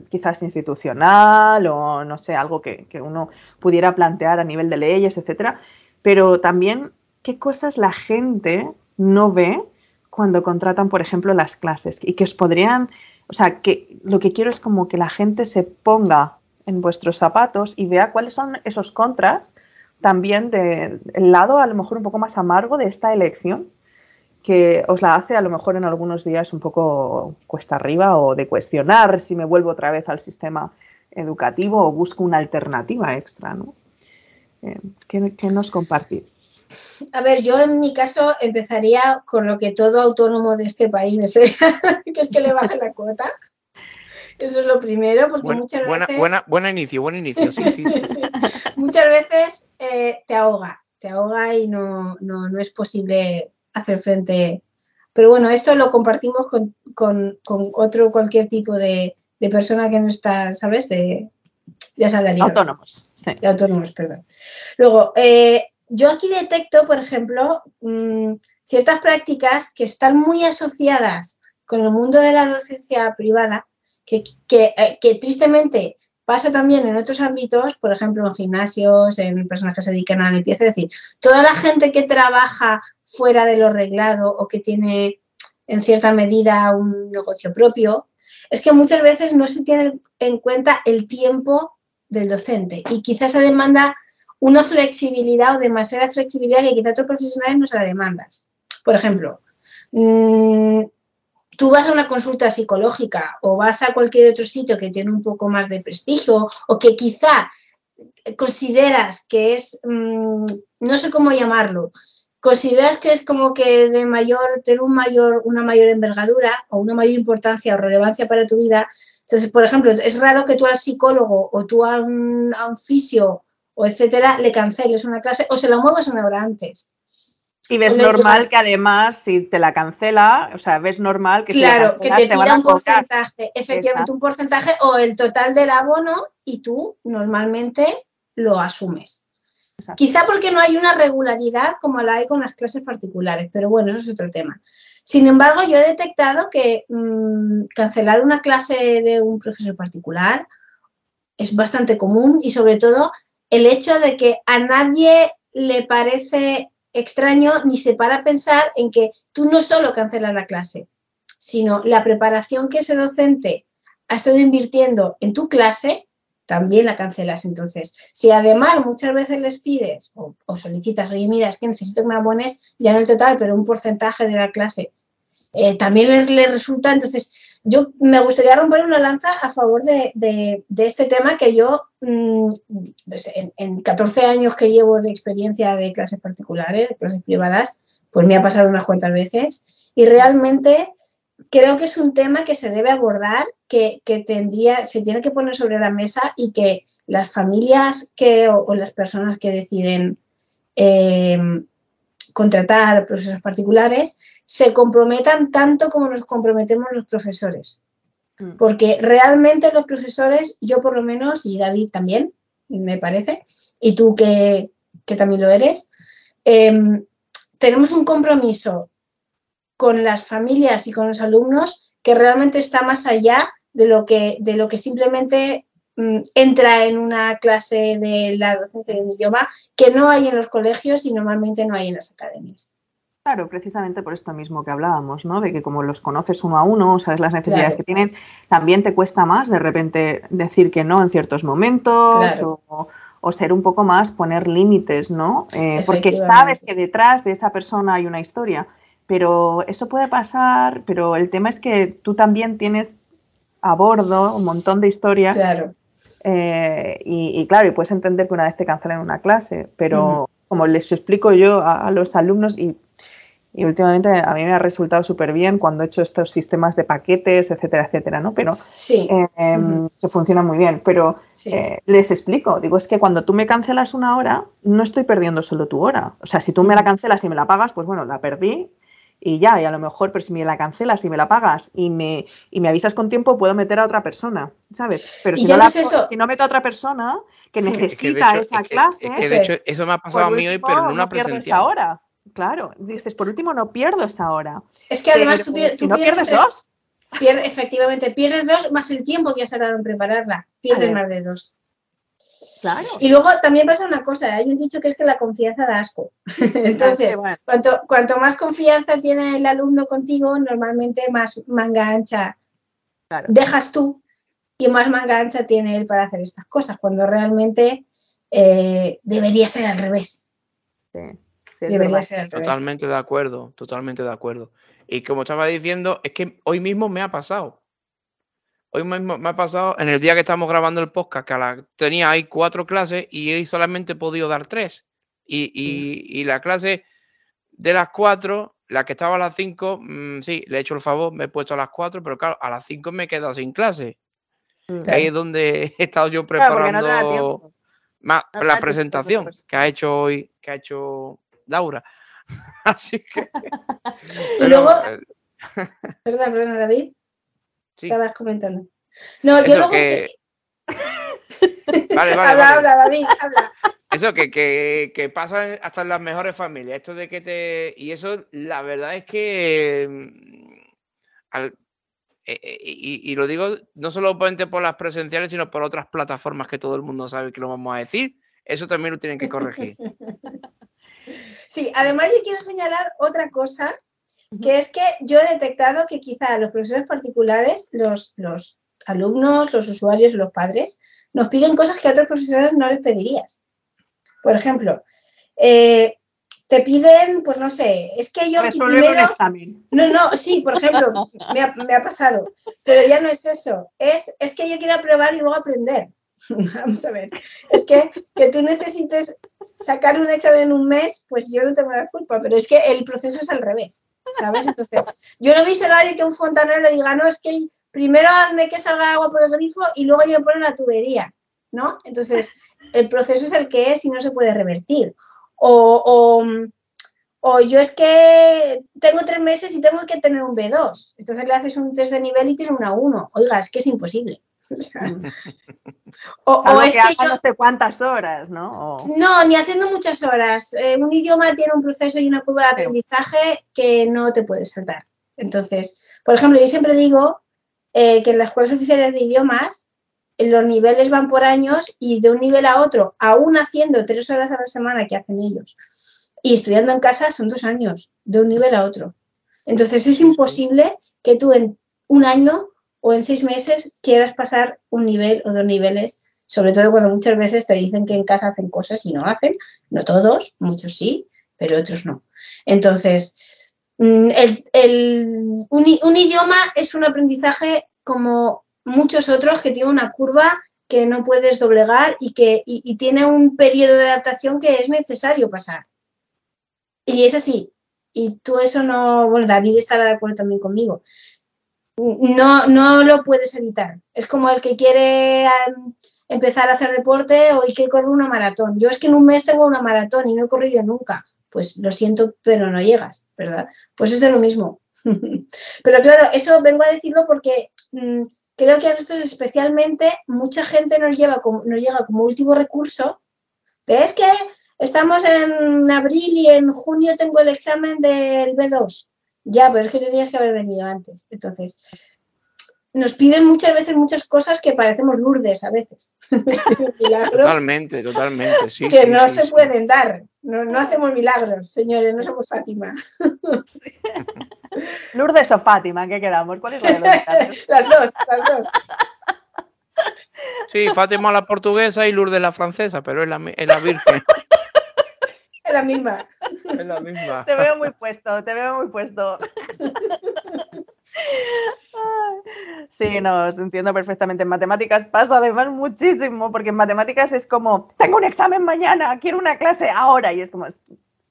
quizás institucional o no sé, algo que, uno pudiera plantear a nivel de leyes, etcétera, pero también qué cosas la gente no ve cuando contratan, por ejemplo, las clases y que os podrían, o sea, que lo que quiero es como que la gente se ponga en vuestros zapatos y vea cuáles son esos contras también del lado a lo mejor un poco más amargo de esta elección que os la hace a lo mejor en algunos días un poco cuesta arriba o de cuestionar si me vuelvo otra vez al sistema educativo o busco una alternativa extra, ¿no? Eh, ¿qué, nos compartís? A ver, yo en mi caso empezaría con lo que todo autónomo de este país desea, que es que le baje la cuota. Eso es lo primero, porque muchas veces... Buena, buena inicio, buen inicio, sí, sí, sí. muchas veces eh, te ahoga, te ahoga y no, no, no es posible hacer frente. Pero bueno, esto lo compartimos con, otro cualquier tipo de, persona que no está, ¿sabes? De, de asalariado. Autónomos. Sí. De autónomos, perdón. Luego, eh, yo aquí detecto, por ejemplo, mm, ciertas prácticas que están muy asociadas con el mundo de la docencia privada, eh, que tristemente Pasa también en otros ámbitos, por ejemplo, en gimnasios, en personas que se dedican a la limpieza, es decir, toda la gente que trabaja fuera de lo reglado o que tiene en cierta medida un negocio propio, es que muchas veces no se tiene en cuenta el tiempo del docente y quizás se demanda una flexibilidad o demasiada flexibilidad que quizás otros profesionales no se la demandas. Por ejemplo, mmm, tú vas a una consulta psicológica o vas a cualquier otro sitio que tiene un poco más de prestigio o que quizá consideras que es, mm, no sé cómo llamarlo, consideras que es como que de mayor, tener un mayor, una mayor envergadura o una mayor importancia o relevancia para tu vida. Entonces, por ejemplo, es raro que tú al psicólogo o tú a un, a un fisio o etcétera le canceles una clase o se la muevas una hora antes. Y ves normal que además, si te la cancela, o sea, ves normal que, claro, que te, pida un porcentaje, efectivamente un porcentaje o el total del abono y tú normalmente lo asumes. Quizá porque no hay una regularidad como la hay con las clases particulares, pero bueno, eso es otro tema. Sin embargo, yo he detectado que mm, cancelar una clase de un profesor particular es bastante común y sobre todo el hecho de que a nadie le parece extraño ni se para a pensar en que tú no solo cancelas la clase, sino la preparación que ese docente ha estado invirtiendo en tu clase, también la cancelas. Entonces, si además muchas veces les pides o, solicitas, oye, mira, es que necesito que me abones, ya no el total, pero un porcentaje de la clase, eh, también les, les resulta, entonces, yo me gustaría romper una lanza a favor de, este tema que yo, mm, pues en, 14 años que llevo de experiencia de clases particulares, de clases privadas, pues me ha pasado unas cuantas veces y realmente creo que es un tema que se debe abordar, que, tendría, se tiene que poner sobre la mesa y que las familias que, o, las personas que deciden eh, contratar profesores particulares se comprometan tanto como nos comprometemos los profesores. Mm. Porque realmente los profesores, yo por lo menos, y David también, me parece, y tú que, también lo eres, em, tenemos un compromiso con las familias y con los alumnos que realmente está más allá de lo que, de lo que simplemente mm, entra en una clase de la docencia de un idioma que no hay en los colegios y normalmente no hay en las academias. Claro, precisamente por esto mismo que hablábamos, ¿no? De que como los conoces uno a uno, sabes las necesidades que tienen, también te cuesta más de repente decir que no en ciertos momentos o, ser un poco más, poner límites, ¿no? Eh, porque sabes que detrás de esa persona hay una historia, pero eso puede pasar, pero el tema es que tú también tienes a bordo un montón de historias. Claro. Eh, y, claro, y puedes entender que una vez te cancelan una clase, pero como les explico yo a los alumnos, y y últimamente a mí me ha resultado súper bien cuando he hecho estos sistemas de paquetes, etcétera, etcétera, ¿no? Pero Sí. eh, Ujú. que funciona muy bien. Pero Sí. eh, les explico, digo, es que cuando tú me cancelas una hora, no estoy perdiendo solo tu hora. O sea, si tú me la cancelas y me la pagas, pues bueno, la perdí y ya, y a lo mejor, pero si me la cancelas y me la pagas y me, y me avisas con tiempo, puedo meter a otra persona, ¿sabes? Pero si no, la si no meto a otra persona que Sí. Es que de necesita hecho, esa es que, clase, es que Eso de hecho es. eso me ha pasado a mí hoy, pero en una no pierdo esa presencial. hora. Claro, dices, por último no pierdo esa hora. Es que además Pero tú, pier- si tú no pierdes, pierdes dos. pierde- efectivamente, pierdes dos más el tiempo que has tardado en prepararla. Pierdes más de dos. Claro. Y luego también pasa una cosa, hay un dicho que es que la confianza da asco. Entonces, bueno. cuanto, cuanto más confianza tiene el alumno contigo, normalmente más manga ancha Claro. dejas tú y más manga ancha tiene él para hacer estas cosas, cuando realmente eh, debería ser al revés. Sí, sí, es Debería verdad. ser al revés. Totalmente de acuerdo, totalmente de acuerdo. Y como estaba diciendo, es que hoy mismo me ha pasado. Hoy mismo me ha pasado en el día que estamos grabando el podcast, que a la- tenía ahí cuatro clases y hoy solamente he podido dar tres. Y, y- y la clase de las cuatro, la que estaba a las cinco, mm, sí, le he hecho el favor, me he puesto a las cuatro, pero claro, a las cinco me he quedado sin clase. Mm. Ahí es donde he estado yo Claro, no preparando No da la presentación que ha hecho hoy, que ha hecho Laura. Así que. Y luego, eh, perdón, perdón, David, sí, estabas comentando. No, yo eso luego que. que- Vale, vale, habla, vale. habla, David, habla. Eso que, que, que pasa hasta en las mejores familias. Esto de que te. Y eso, la verdad es que. mm, al- eh, eh, y, y lo digo no solamente por las presenciales, sino por otras plataformas que todo el mundo sabe que lo vamos a decir. Eso también lo tienen que corregir. Sí, además yo quiero señalar otra cosa, que es que yo he detectado que quizá los profesores particulares, los, los alumnos, los usuarios, los padres, nos piden cosas que a otros profesores no les pedirías. Por ejemplo, eh, te piden, pues no sé, es que yo primero... examen. No, no, sí, por ejemplo, me ha, me ha pasado, pero ya no es eso, es, es que yo quiero aprobar y luego aprender. Vamos a ver, es que, que tú necesites sacar un examen en un mes, pues yo no tengo la culpa, pero es que el proceso es al revés, ¿sabes? Entonces, yo no he visto a nadie que un fontanero le diga, no, es que primero hazme que salga agua por el grifo y luego ya pone la tubería, ¿no? Entonces, el proceso es el que es y no se puede revertir. O, o, o yo es que tengo tres meses y tengo que tener un B2. Entonces le haces un test de nivel y tiene una 1. Oiga, es que es imposible. O, es que yo, no sé cuántas horas, ¿no? O- no, ni haciendo muchas horas. Eh, un idioma tiene un proceso y una curva de aprendizaje que no te puedes saltar. Entonces, por ejemplo, yo siempre digo eh, que en las escuelas oficiales de idiomas eh, los niveles van por años y de un nivel a otro, aún haciendo tres horas a la semana que hacen ellos y estudiando en casa son dos años, de un nivel a otro. Entonces es imposible que tú en un año o en seis meses quieras pasar un nivel o dos niveles, sobre todo cuando muchas veces te dicen que en casa hacen cosas y no hacen, no todos, muchos sí, pero otros no. Entonces, mm, el- un, idioma es un aprendizaje como muchos otros que tiene una curva que no puedes doblegar y que y tiene un periodo de adaptación que es necesario pasar. Y es así. Y tú eso no, bueno, David estará de acuerdo también conmigo. No, no lo puedes evitar. Es como el que quiere em, empezar a hacer deporte o y que corre una maratón. Yo es que en un mes tengo una maratón y no he corrido nunca. Pues lo siento, pero no llegas, ¿verdad? Pues es de lo mismo. pero claro, eso vengo a decirlo porque mm, creo que a nosotros especialmente mucha gente nos, lleva como, nos llega como último recurso de es que estamos en abril y en junio tengo el examen del B2. Ya, pero es que tenías que haber venido antes. Entonces, nos piden muchas veces muchas cosas que parecemos lourdes a veces. Milagros Totalmente, totalmente. Sí, que sí, no sí, se sí. pueden dar. No, no hacemos milagros, señores, no somos Fátima. Lourdes o Fátima, ¿qué quedamos? ¿Cuál es la de los las dos, las dos. Sí, Fátima la portuguesa y Lourdes la francesa, pero es la, es la Virgen. Es la misma. Es la misma. Te veo muy puesto, te veo muy puesto. Sí, no, os entiendo perfectamente. En matemáticas pasa además muchísimo, porque en matemáticas es como, tengo un examen mañana, quiero una clase ahora, y es como,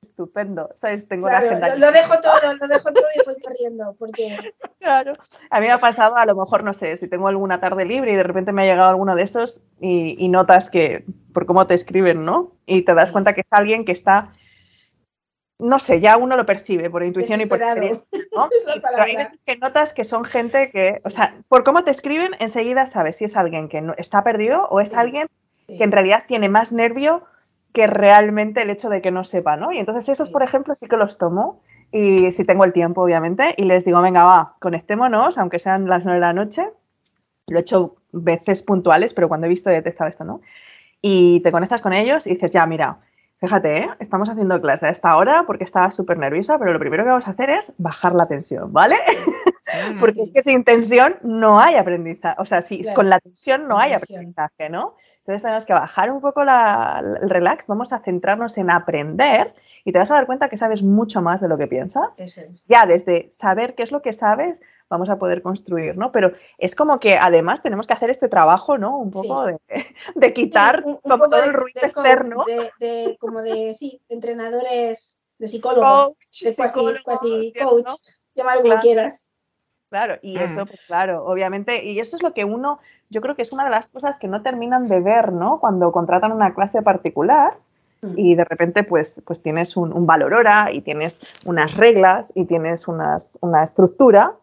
estupendo. ¿Sabes? Tengo Claro, la agenda. lo, lo dejo todo, lo dejo todo y voy corriendo, porque Claro. A mí me ha pasado, a lo mejor, no sé, si tengo alguna tarde libre y de repente me ha llegado alguno de esos y, y notas que, por cómo te escriben, ¿no? Y te das cuenta que es alguien que está, no sé, ya uno lo percibe por intuición y por experiencia, ¿no? Hay veces que notas que son gente que, o sea, por cómo te escriben, enseguida sabes si es alguien que no, está perdido o es Sí. alguien Sí. que en realidad tiene más nervio que realmente el hecho de que no sepa, ¿no? Y entonces esos, por ejemplo, sí que los tomo y si tengo el tiempo, obviamente, y les digo, venga, va, conectémonos, aunque sean las nueve de la noche. Lo he hecho veces puntuales, pero cuando he visto he detectado esto, ¿no? Y te conectas con ellos y dices, ya, mira, fíjate, ¿eh? estamos haciendo clase a esta hora porque estaba súper nerviosa, pero lo primero que vamos a hacer es bajar la tensión, ¿vale? Porque es que sin tensión no hay aprendizaje. O sea, si Claro, con la tensión no hay aprendizaje, ¿no? Entonces tenemos que bajar un poco la- el relax, vamos a centrarnos en aprender y te vas a dar cuenta que sabes mucho más de lo que piensas. eso es. Ya desde saber qué es lo que sabes, vamos a poder construir, ¿no? Pero es como que además tenemos que hacer este trabajo, ¿no? Un poco de, de quitar Sí, un- un como todo de- el ruido de externo. De, como de, sí, entrenadores, de psicólogos, Coach, de psicólogo, cuasi coach, como Claro. quieras. Claro, y Mm. eso, pues claro, obviamente, y eso es lo que uno, yo creo que es una de las cosas que no terminan de ver, ¿no? Cuando contratan una clase particular Mm. y de repente, pues, pues tienes un, un valor hora y tienes unas reglas y tienes unas, una estructura,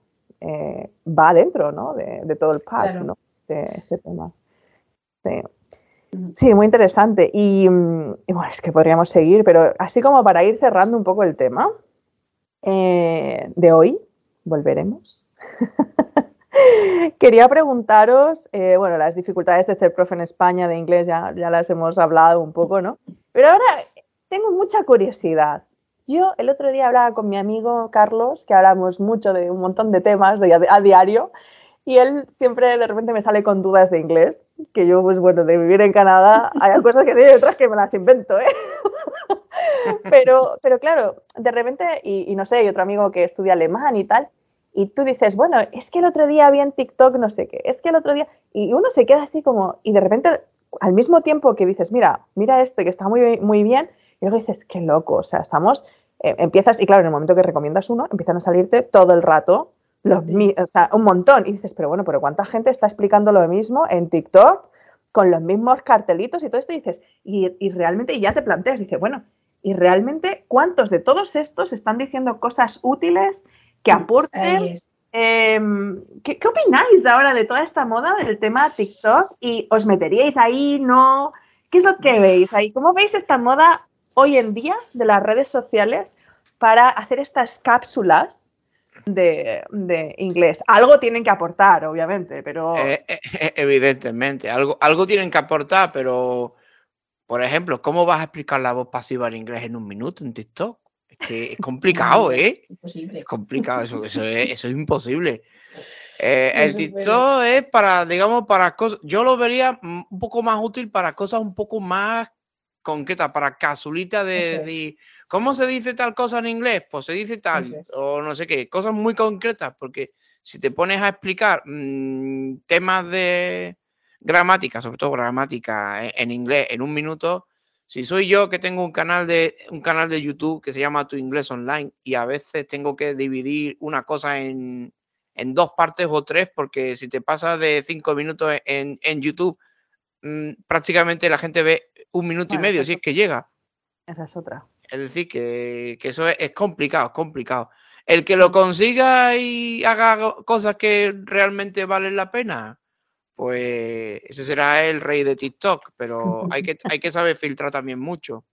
eh, va dentro, ¿no? De, de todo el pack, Claro. ¿no? Este, este tema. Sí. Ujú. Sí, muy interesante. Y, mm, y bueno, es que podríamos seguir, pero así como para ir cerrando un poco el tema eh, de hoy, volveremos. Quería preguntaros, eh, bueno, las dificultades de ser profe en España de inglés ya, ya las hemos hablado un poco, ¿no? Pero ahora tengo mucha curiosidad. Yo el otro día hablaba con mi amigo Carlos, que hablamos mucho de un montón de temas de, a, diario, y él siempre de repente me sale con dudas de inglés, que yo, pues bueno, de vivir en Canadá, hay cosas que sé y otras que me las invento, ¿eh? pero, pero claro, de repente, y, y no sé, hay otro amigo que estudia alemán y tal, y tú dices, bueno, es que el otro día vi en TikTok no sé qué, es que el otro día, y uno se queda así como, y de repente, al mismo tiempo que dices, mira, mira este que está muy, muy bien, y luego dices, qué loco, o sea, estamos, eh, empiezas, y claro, en el momento que recomiendas uno, empiezan a salirte todo el rato, los, o sea, un montón, y dices, pero bueno, pero ¿cuánta gente está explicando lo mismo en TikTok? con los mismos cartelitos y todo esto, y dices, y, y realmente, y ya te planteas, dices, bueno, y realmente, ¿cuántos de todos estos están diciendo cosas útiles que aporten? Em, ¿qué, qué opináis de ahora de toda esta moda del tema TikTok? ¿Y os meteríais ahí? ¿No? ¿Qué es lo que veis ahí? ¿Cómo veis esta moda hoy en día de las redes sociales para hacer estas cápsulas de, de inglés? Algo tienen que aportar, obviamente, pero... Eh, eh, eh, evidentemente, algo, algo tienen que aportar, pero, por ejemplo, ¿cómo vas a explicar la voz pasiva en inglés en un minuto en TikTok? Es que es complicado, ¿eh? Imposible. Es complicado, eso, eso, es, eso es imposible. Eh, el. TikTok es para, digamos, para cosas, yo lo vería un poco más útil para cosas un poco más concretas, para casulitas de, Eso es. de- ¿cómo se dice tal cosa en inglés? Pues se dice tal, es. o no sé qué, cosas muy concretas, porque si te pones a explicar mm, temas de gramática, sobre todo gramática en, en inglés, en un minuto, si soy yo que tengo un canal de un canal de YouTube que se llama Tu Inglés Online y a veces tengo que dividir una cosa en, en dos partes o tres, porque si te pasas de cinco minutos en, en YouTube, mm, prácticamente la gente ve un minuto y medio, si es que llega. Esa es otra. Es decir, que, que eso es, es complicado, es complicado. El que lo consiga y haga cosas que realmente valen la pena, pues ese será el rey de TikTok, pero hay que, hay que saber filtrar también mucho.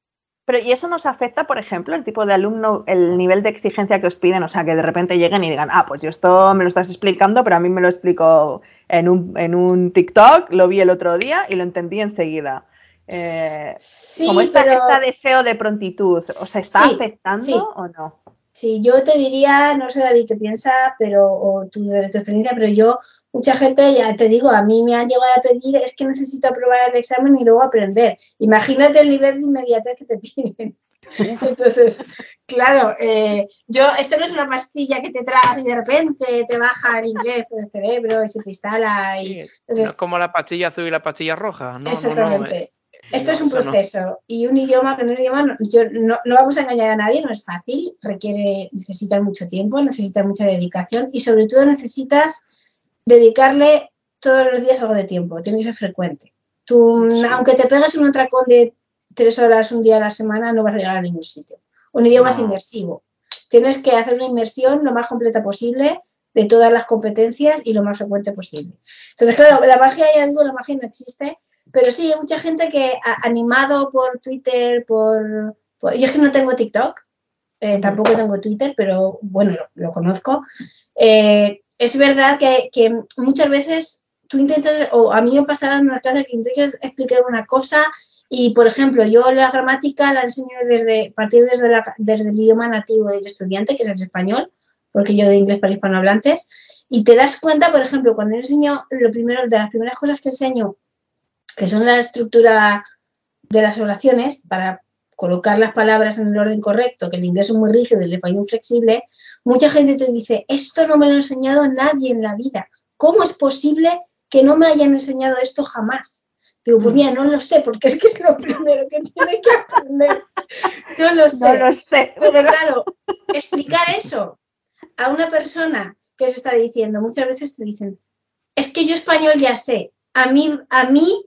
Pero, ¿y eso nos afecta, por ejemplo, el tipo de alumno, el nivel de exigencia que os piden? O sea, que de repente lleguen y digan, ah, pues yo esto me lo estás explicando, pero a mí me lo explico en un, en un TikTok, lo vi el otro día y lo entendí enseguida. Eh, Sí, como esta, pero esta deseo de prontitud, ¿o se está Sí, afectando sí. o no? sí, yo te diría, no sé David qué piensa, pero, o tú de tu experiencia, pero yo, mucha gente, ya te digo, a mí me han llegado a pedir, es que necesito aprobar el examen y luego aprender. Imagínate el nivel de inmediatez que te piden. Entonces, claro, eh, yo, esto no es una pastilla que te tragas y de repente te baja el inglés por el cerebro y se te instala. Y, Sí, No es entonces, como la pastilla azul y la pastilla roja. No, no, no. eh, exactamente. Esto es un proceso y un idioma, aprender un idioma, no, yo, no, no vamos a engañar a nadie, no es fácil, requiere, necesitas mucho tiempo, necesitas mucha dedicación y sobre todo necesitas dedicarle todos los días algo de tiempo, tiene que ser frecuente. Tú, Sí. aunque te pegas un atracón de tres horas un día a la semana, no vas a llegar a ningún sitio. Un idioma es No. inmersivo. Tienes que hacer una inmersión lo más completa posible de todas las competencias y lo más frecuente posible. Entonces, claro, la magia, ya digo, la magia no existe, pero sí, hay mucha gente que ha animado por Twitter, por, por- Yo es que no tengo TikTok, eh, tampoco tengo Twitter, pero bueno, lo, lo conozco. Eh, es verdad que, muchas veces tú intentas, o a mí me pasaba en una clase que intentas explicar una cosa y, por ejemplo, yo la gramática la enseño desde, partir desde, desde el idioma nativo del estudiante, que es el español, porque yo de inglés para hispanohablantes, y te das cuenta, por ejemplo, cuando yo enseño, lo primero, de las primeras cosas que enseño, que son la estructura de las oraciones, para colocar las palabras en el orden correcto, que el inglés es muy rígido y el español flexible, mucha gente te dice, esto no me lo ha enseñado nadie en la vida. ¿Cómo es posible que no me hayan enseñado esto jamás? Digo, pues mira, no lo sé, porque es que es lo primero que tiene que aprender. No lo sé. No lo sé. Pero claro, explicar eso a una persona que se está diciendo, muchas veces te dicen, es que yo español ya sé, a mí, a mí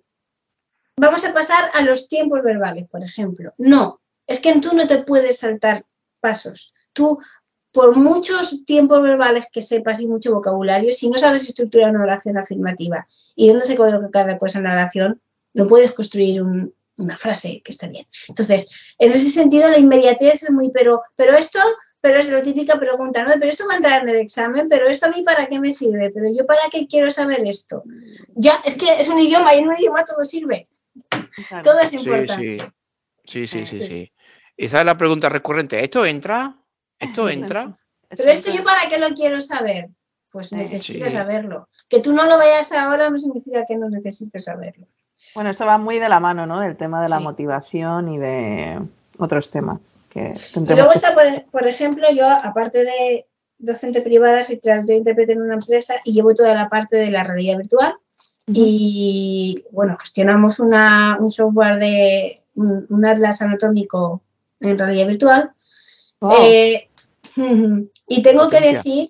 vamos a pasar a los tiempos verbales, por ejemplo. No, es que tú no te puedes saltar pasos. Tú, por muchos tiempos verbales que sepas y mucho vocabulario, si no sabes estructurar una oración afirmativa y dónde se coloca cada cosa en la oración, no puedes construir un- una frase que esté bien. Entonces, en ese sentido, la inmediatez es muy, pero, pero esto, pero es la típica pregunta, ¿no? Pero esto va a entrar en el examen, pero esto a mí para qué me sirve, pero yo para qué quiero saber esto. Ya, es que es un idioma y en un idioma todo sirve, Claro. todo es importante. sí. Sí, sí, sí, Sí. sí. Esa es la pregunta recurrente. ¿Esto entra? ¿Esto entra? Pero esto yo para qué lo quiero saber, pues necesitas Sí. saberlo. Que tú no lo veas ahora no significa que no necesites saberlo. Bueno, eso va muy de la mano, ¿no? Del tema de la Sí. motivación y de otros temas que Y luego está, por, por ejemplo, yo, aparte de docente privada, soy traductor e intérprete en una empresa y llevo toda la parte de la realidad virtual. Y bueno, gestionamos una, un software de un, un atlas anatómico en realidad virtual. Eh, y tengo que decir,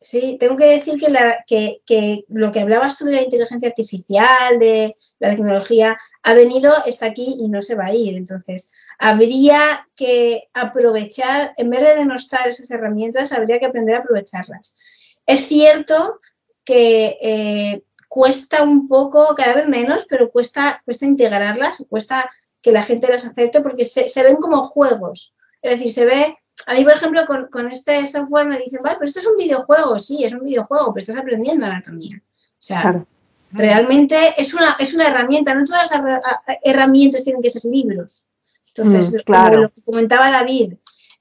sí, tengo que decir que, la, que, que lo que hablabas tú de la inteligencia artificial, de la tecnología, ha venido, está aquí y no se va a ir. Entonces, habría que aprovechar, en vez de denostar esas herramientas, habría que aprender a aprovecharlas. Es cierto que eh, cuesta un poco, cada vez menos, pero cuesta, cuesta integrarlas, cuesta que la gente las acepte porque se, se ven como juegos. Es decir, se ve, a mí por ejemplo con, con este software me dicen, vale, pero esto es un videojuego, sí, es un videojuego, pero estás aprendiendo anatomía. O sea, Claro. realmente es una, es una herramienta, no todas las herra- herramientas tienen que ser libros. Entonces, Mm, lo- claro. como lo que comentaba David,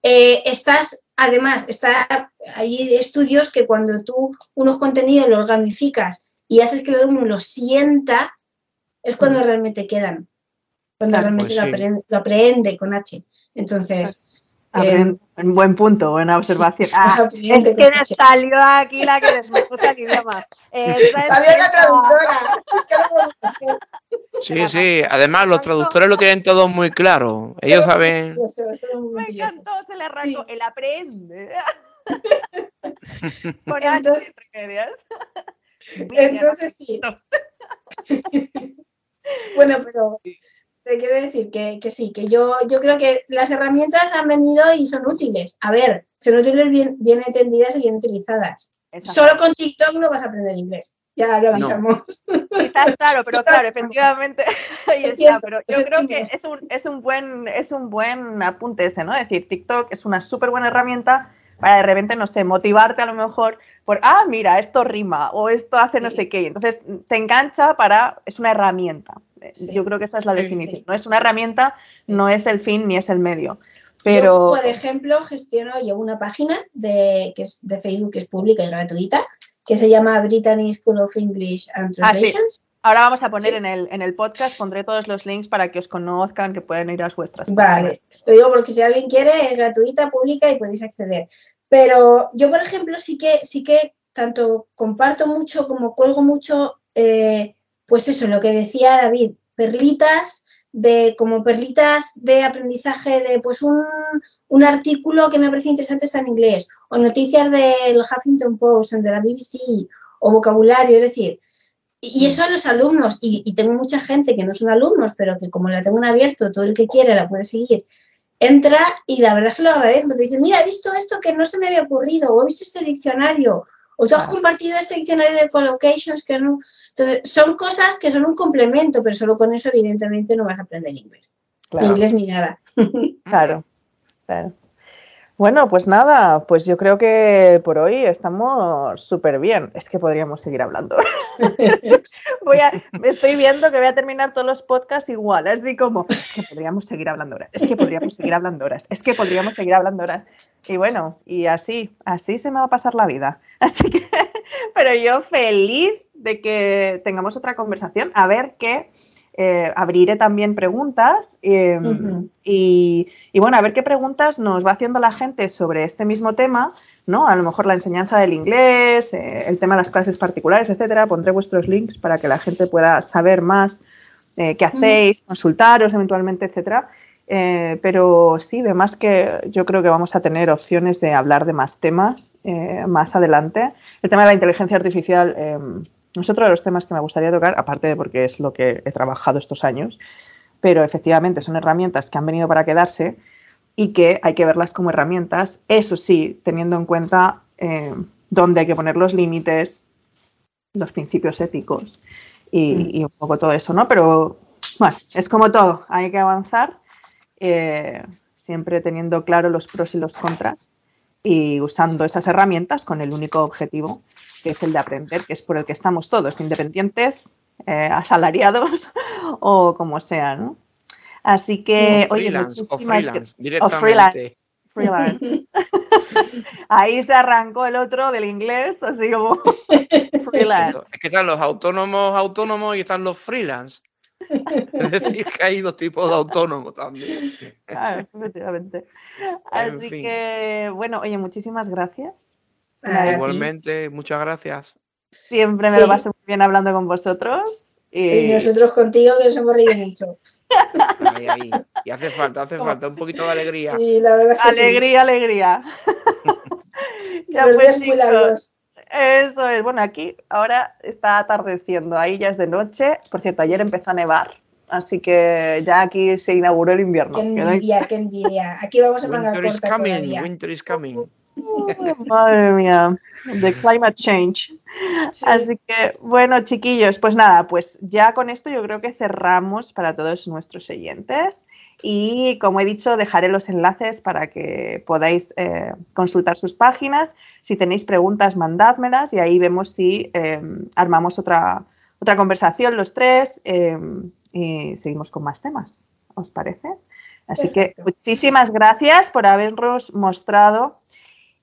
eh, estás, además, está, hay estudios que cuando tú unos contenidos los gamificas y haces que el alumno lo sienta, es cuando Mm. realmente quedan, cuando Claro, realmente pues lo, sí. aprende, lo aprende con H. Entonces, Ah, eh, buen, un buen punto, buena observación. Ah, es que nos H. salió aquí la que desmenuza el idioma. Había una traductora. Sí, sí. Además, los traductores lo tienen todo muy claro. Ellos saben. Me encantó, se le arrancó. Sí. El aprende. H Entonces- Entonces sí. bueno, pero te quiero decir que, que sí, que yo, yo creo que las herramientas han venido y son útiles. A ver, son útiles bien, bien entendidas y bien utilizadas. Exacto. Solo con TikTok no vas a aprender inglés. Ya lo avisamos. Quizás, claro, pero claro, efectivamente, está, pero yo creo que es un, es un buen, es un buen apunte ese, ¿no? Es decir, TikTok es una súper buena herramienta para de repente, no sé, motivarte a lo mejor por, ah, mira, esto rima o esto hace no sé qué. Entonces te engancha para, es una herramienta. Sí. Yo creo que esa es la definición. No es una herramienta, no es el fin ni es el medio. Yo, Pero por ejemplo, gestiono, llevo una página de, que es de Facebook que es pública y gratuita, que se llama Brittany School of English and Ah, sí. Ahora vamos a poner Sí. en, el, en el podcast, pondré todos los links para que os conozcan, que pueden ir a vuestras Vale, páginas. lo digo porque si alguien quiere es gratuita, pública y podéis acceder. Pero yo, por ejemplo, sí que, sí que tanto comparto mucho como cuelgo mucho, eh, pues eso, lo que decía David, perlitas de como perlitas de aprendizaje de pues un, un artículo que me parece interesante está en inglés, o noticias del Huffington Post, de la BBC, o vocabulario, es decir, y eso a los alumnos, y, y, tengo mucha gente que no son alumnos, pero que como la tengo en abierto, todo el que quiere la puede seguir, entra y la verdad es que lo agradezco, te dice, mira, he visto esto que no se me había ocurrido, o he visto este diccionario, o tú has compartido este diccionario de collocations que no... Entonces, son cosas que son un complemento, pero solo con eso evidentemente no vas a aprender inglés. Ni inglés ni nada. Claro, claro. Bueno, pues nada, pues yo creo que por hoy estamos súper bien. Es que podríamos seguir hablando. voy a, estoy viendo que voy a terminar todos los podcasts igual, así como, es que podríamos seguir hablando horas, es que podríamos seguir hablando horas, es que podríamos seguir hablando horas. Y bueno, y así, así se me va a pasar la vida. Así que, pero yo feliz de que tengamos otra conversación, a ver qué eh, abriré también preguntas em, y, bueno, a ver qué preguntas nos va haciendo la gente sobre este mismo tema, ¿no? A lo mejor la enseñanza del inglés, eh, el tema de las clases particulares, etcétera. Pondré vuestros links para que la gente pueda saber más eh, qué hacéis, consultaros eventualmente, etcétera. pero sí, además que yo creo que vamos a tener opciones de hablar de más temas más adelante. El tema de la inteligencia artificial em, es otro de los temas que me gustaría tocar, aparte de porque es lo que he trabajado estos años, pero efectivamente son herramientas que han venido para quedarse y que hay que verlas como herramientas, eso sí, teniendo en cuenta eh, dónde hay que poner los límites, los principios éticos y, un poco todo eso, ¿no? Pero bueno, es como todo, hay que avanzar, eh, siempre teniendo claro los pros y los contras y usando esas herramientas con el único objetivo que es el de aprender, que es por el que estamos todos, independientes, eh, asalariados o como sea, ¿no? Así que, oye, muchísimas gracias. freelance, freelance. Ahí se arrancó el otro del inglés, así como freelance. Es que están los autónomos autónomos y están los freelance. Es decir, que hay dos tipos de autónomos también. Claro, efectivamente. Así que, bueno, oye, muchísimas gracias. Igualmente, muchas gracias. Siempre me lo paso muy bien hablando con vosotros. Y, nosotros contigo, que nos hemos reído mucho. Y hace falta, hace falta un poquito de alegría. Sí, la verdad. alegría, alegría. ya Los pues, muy largos. Eso es, bueno, aquí ahora está atardeciendo, ahí ya es de noche. Por cierto, ayer empezó a nevar, así que ya aquí se inauguró el invierno. Qué envidia, qué envidia. Aquí vamos a manga winter is coming, Winter is coming. madre mía, the climate change. Así que, bueno, chiquillos, pues nada, pues ya con esto yo creo que cerramos para todos nuestros oyentes. Y como he dicho, dejaré los enlaces para que podáis eh, consultar sus páginas. Si tenéis preguntas, mandádmelas y ahí vemos si em, armamos otra, otra conversación los tres em, y seguimos con más temas. ¿Os parece? Así que muchísimas gracias por habernos mostrado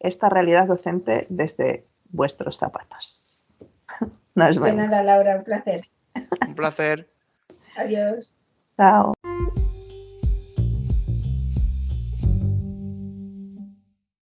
esta realidad docente desde vuestros zapatos. Nos vemos. De nada, Laura, un placer. Un placer. Adiós. Chao.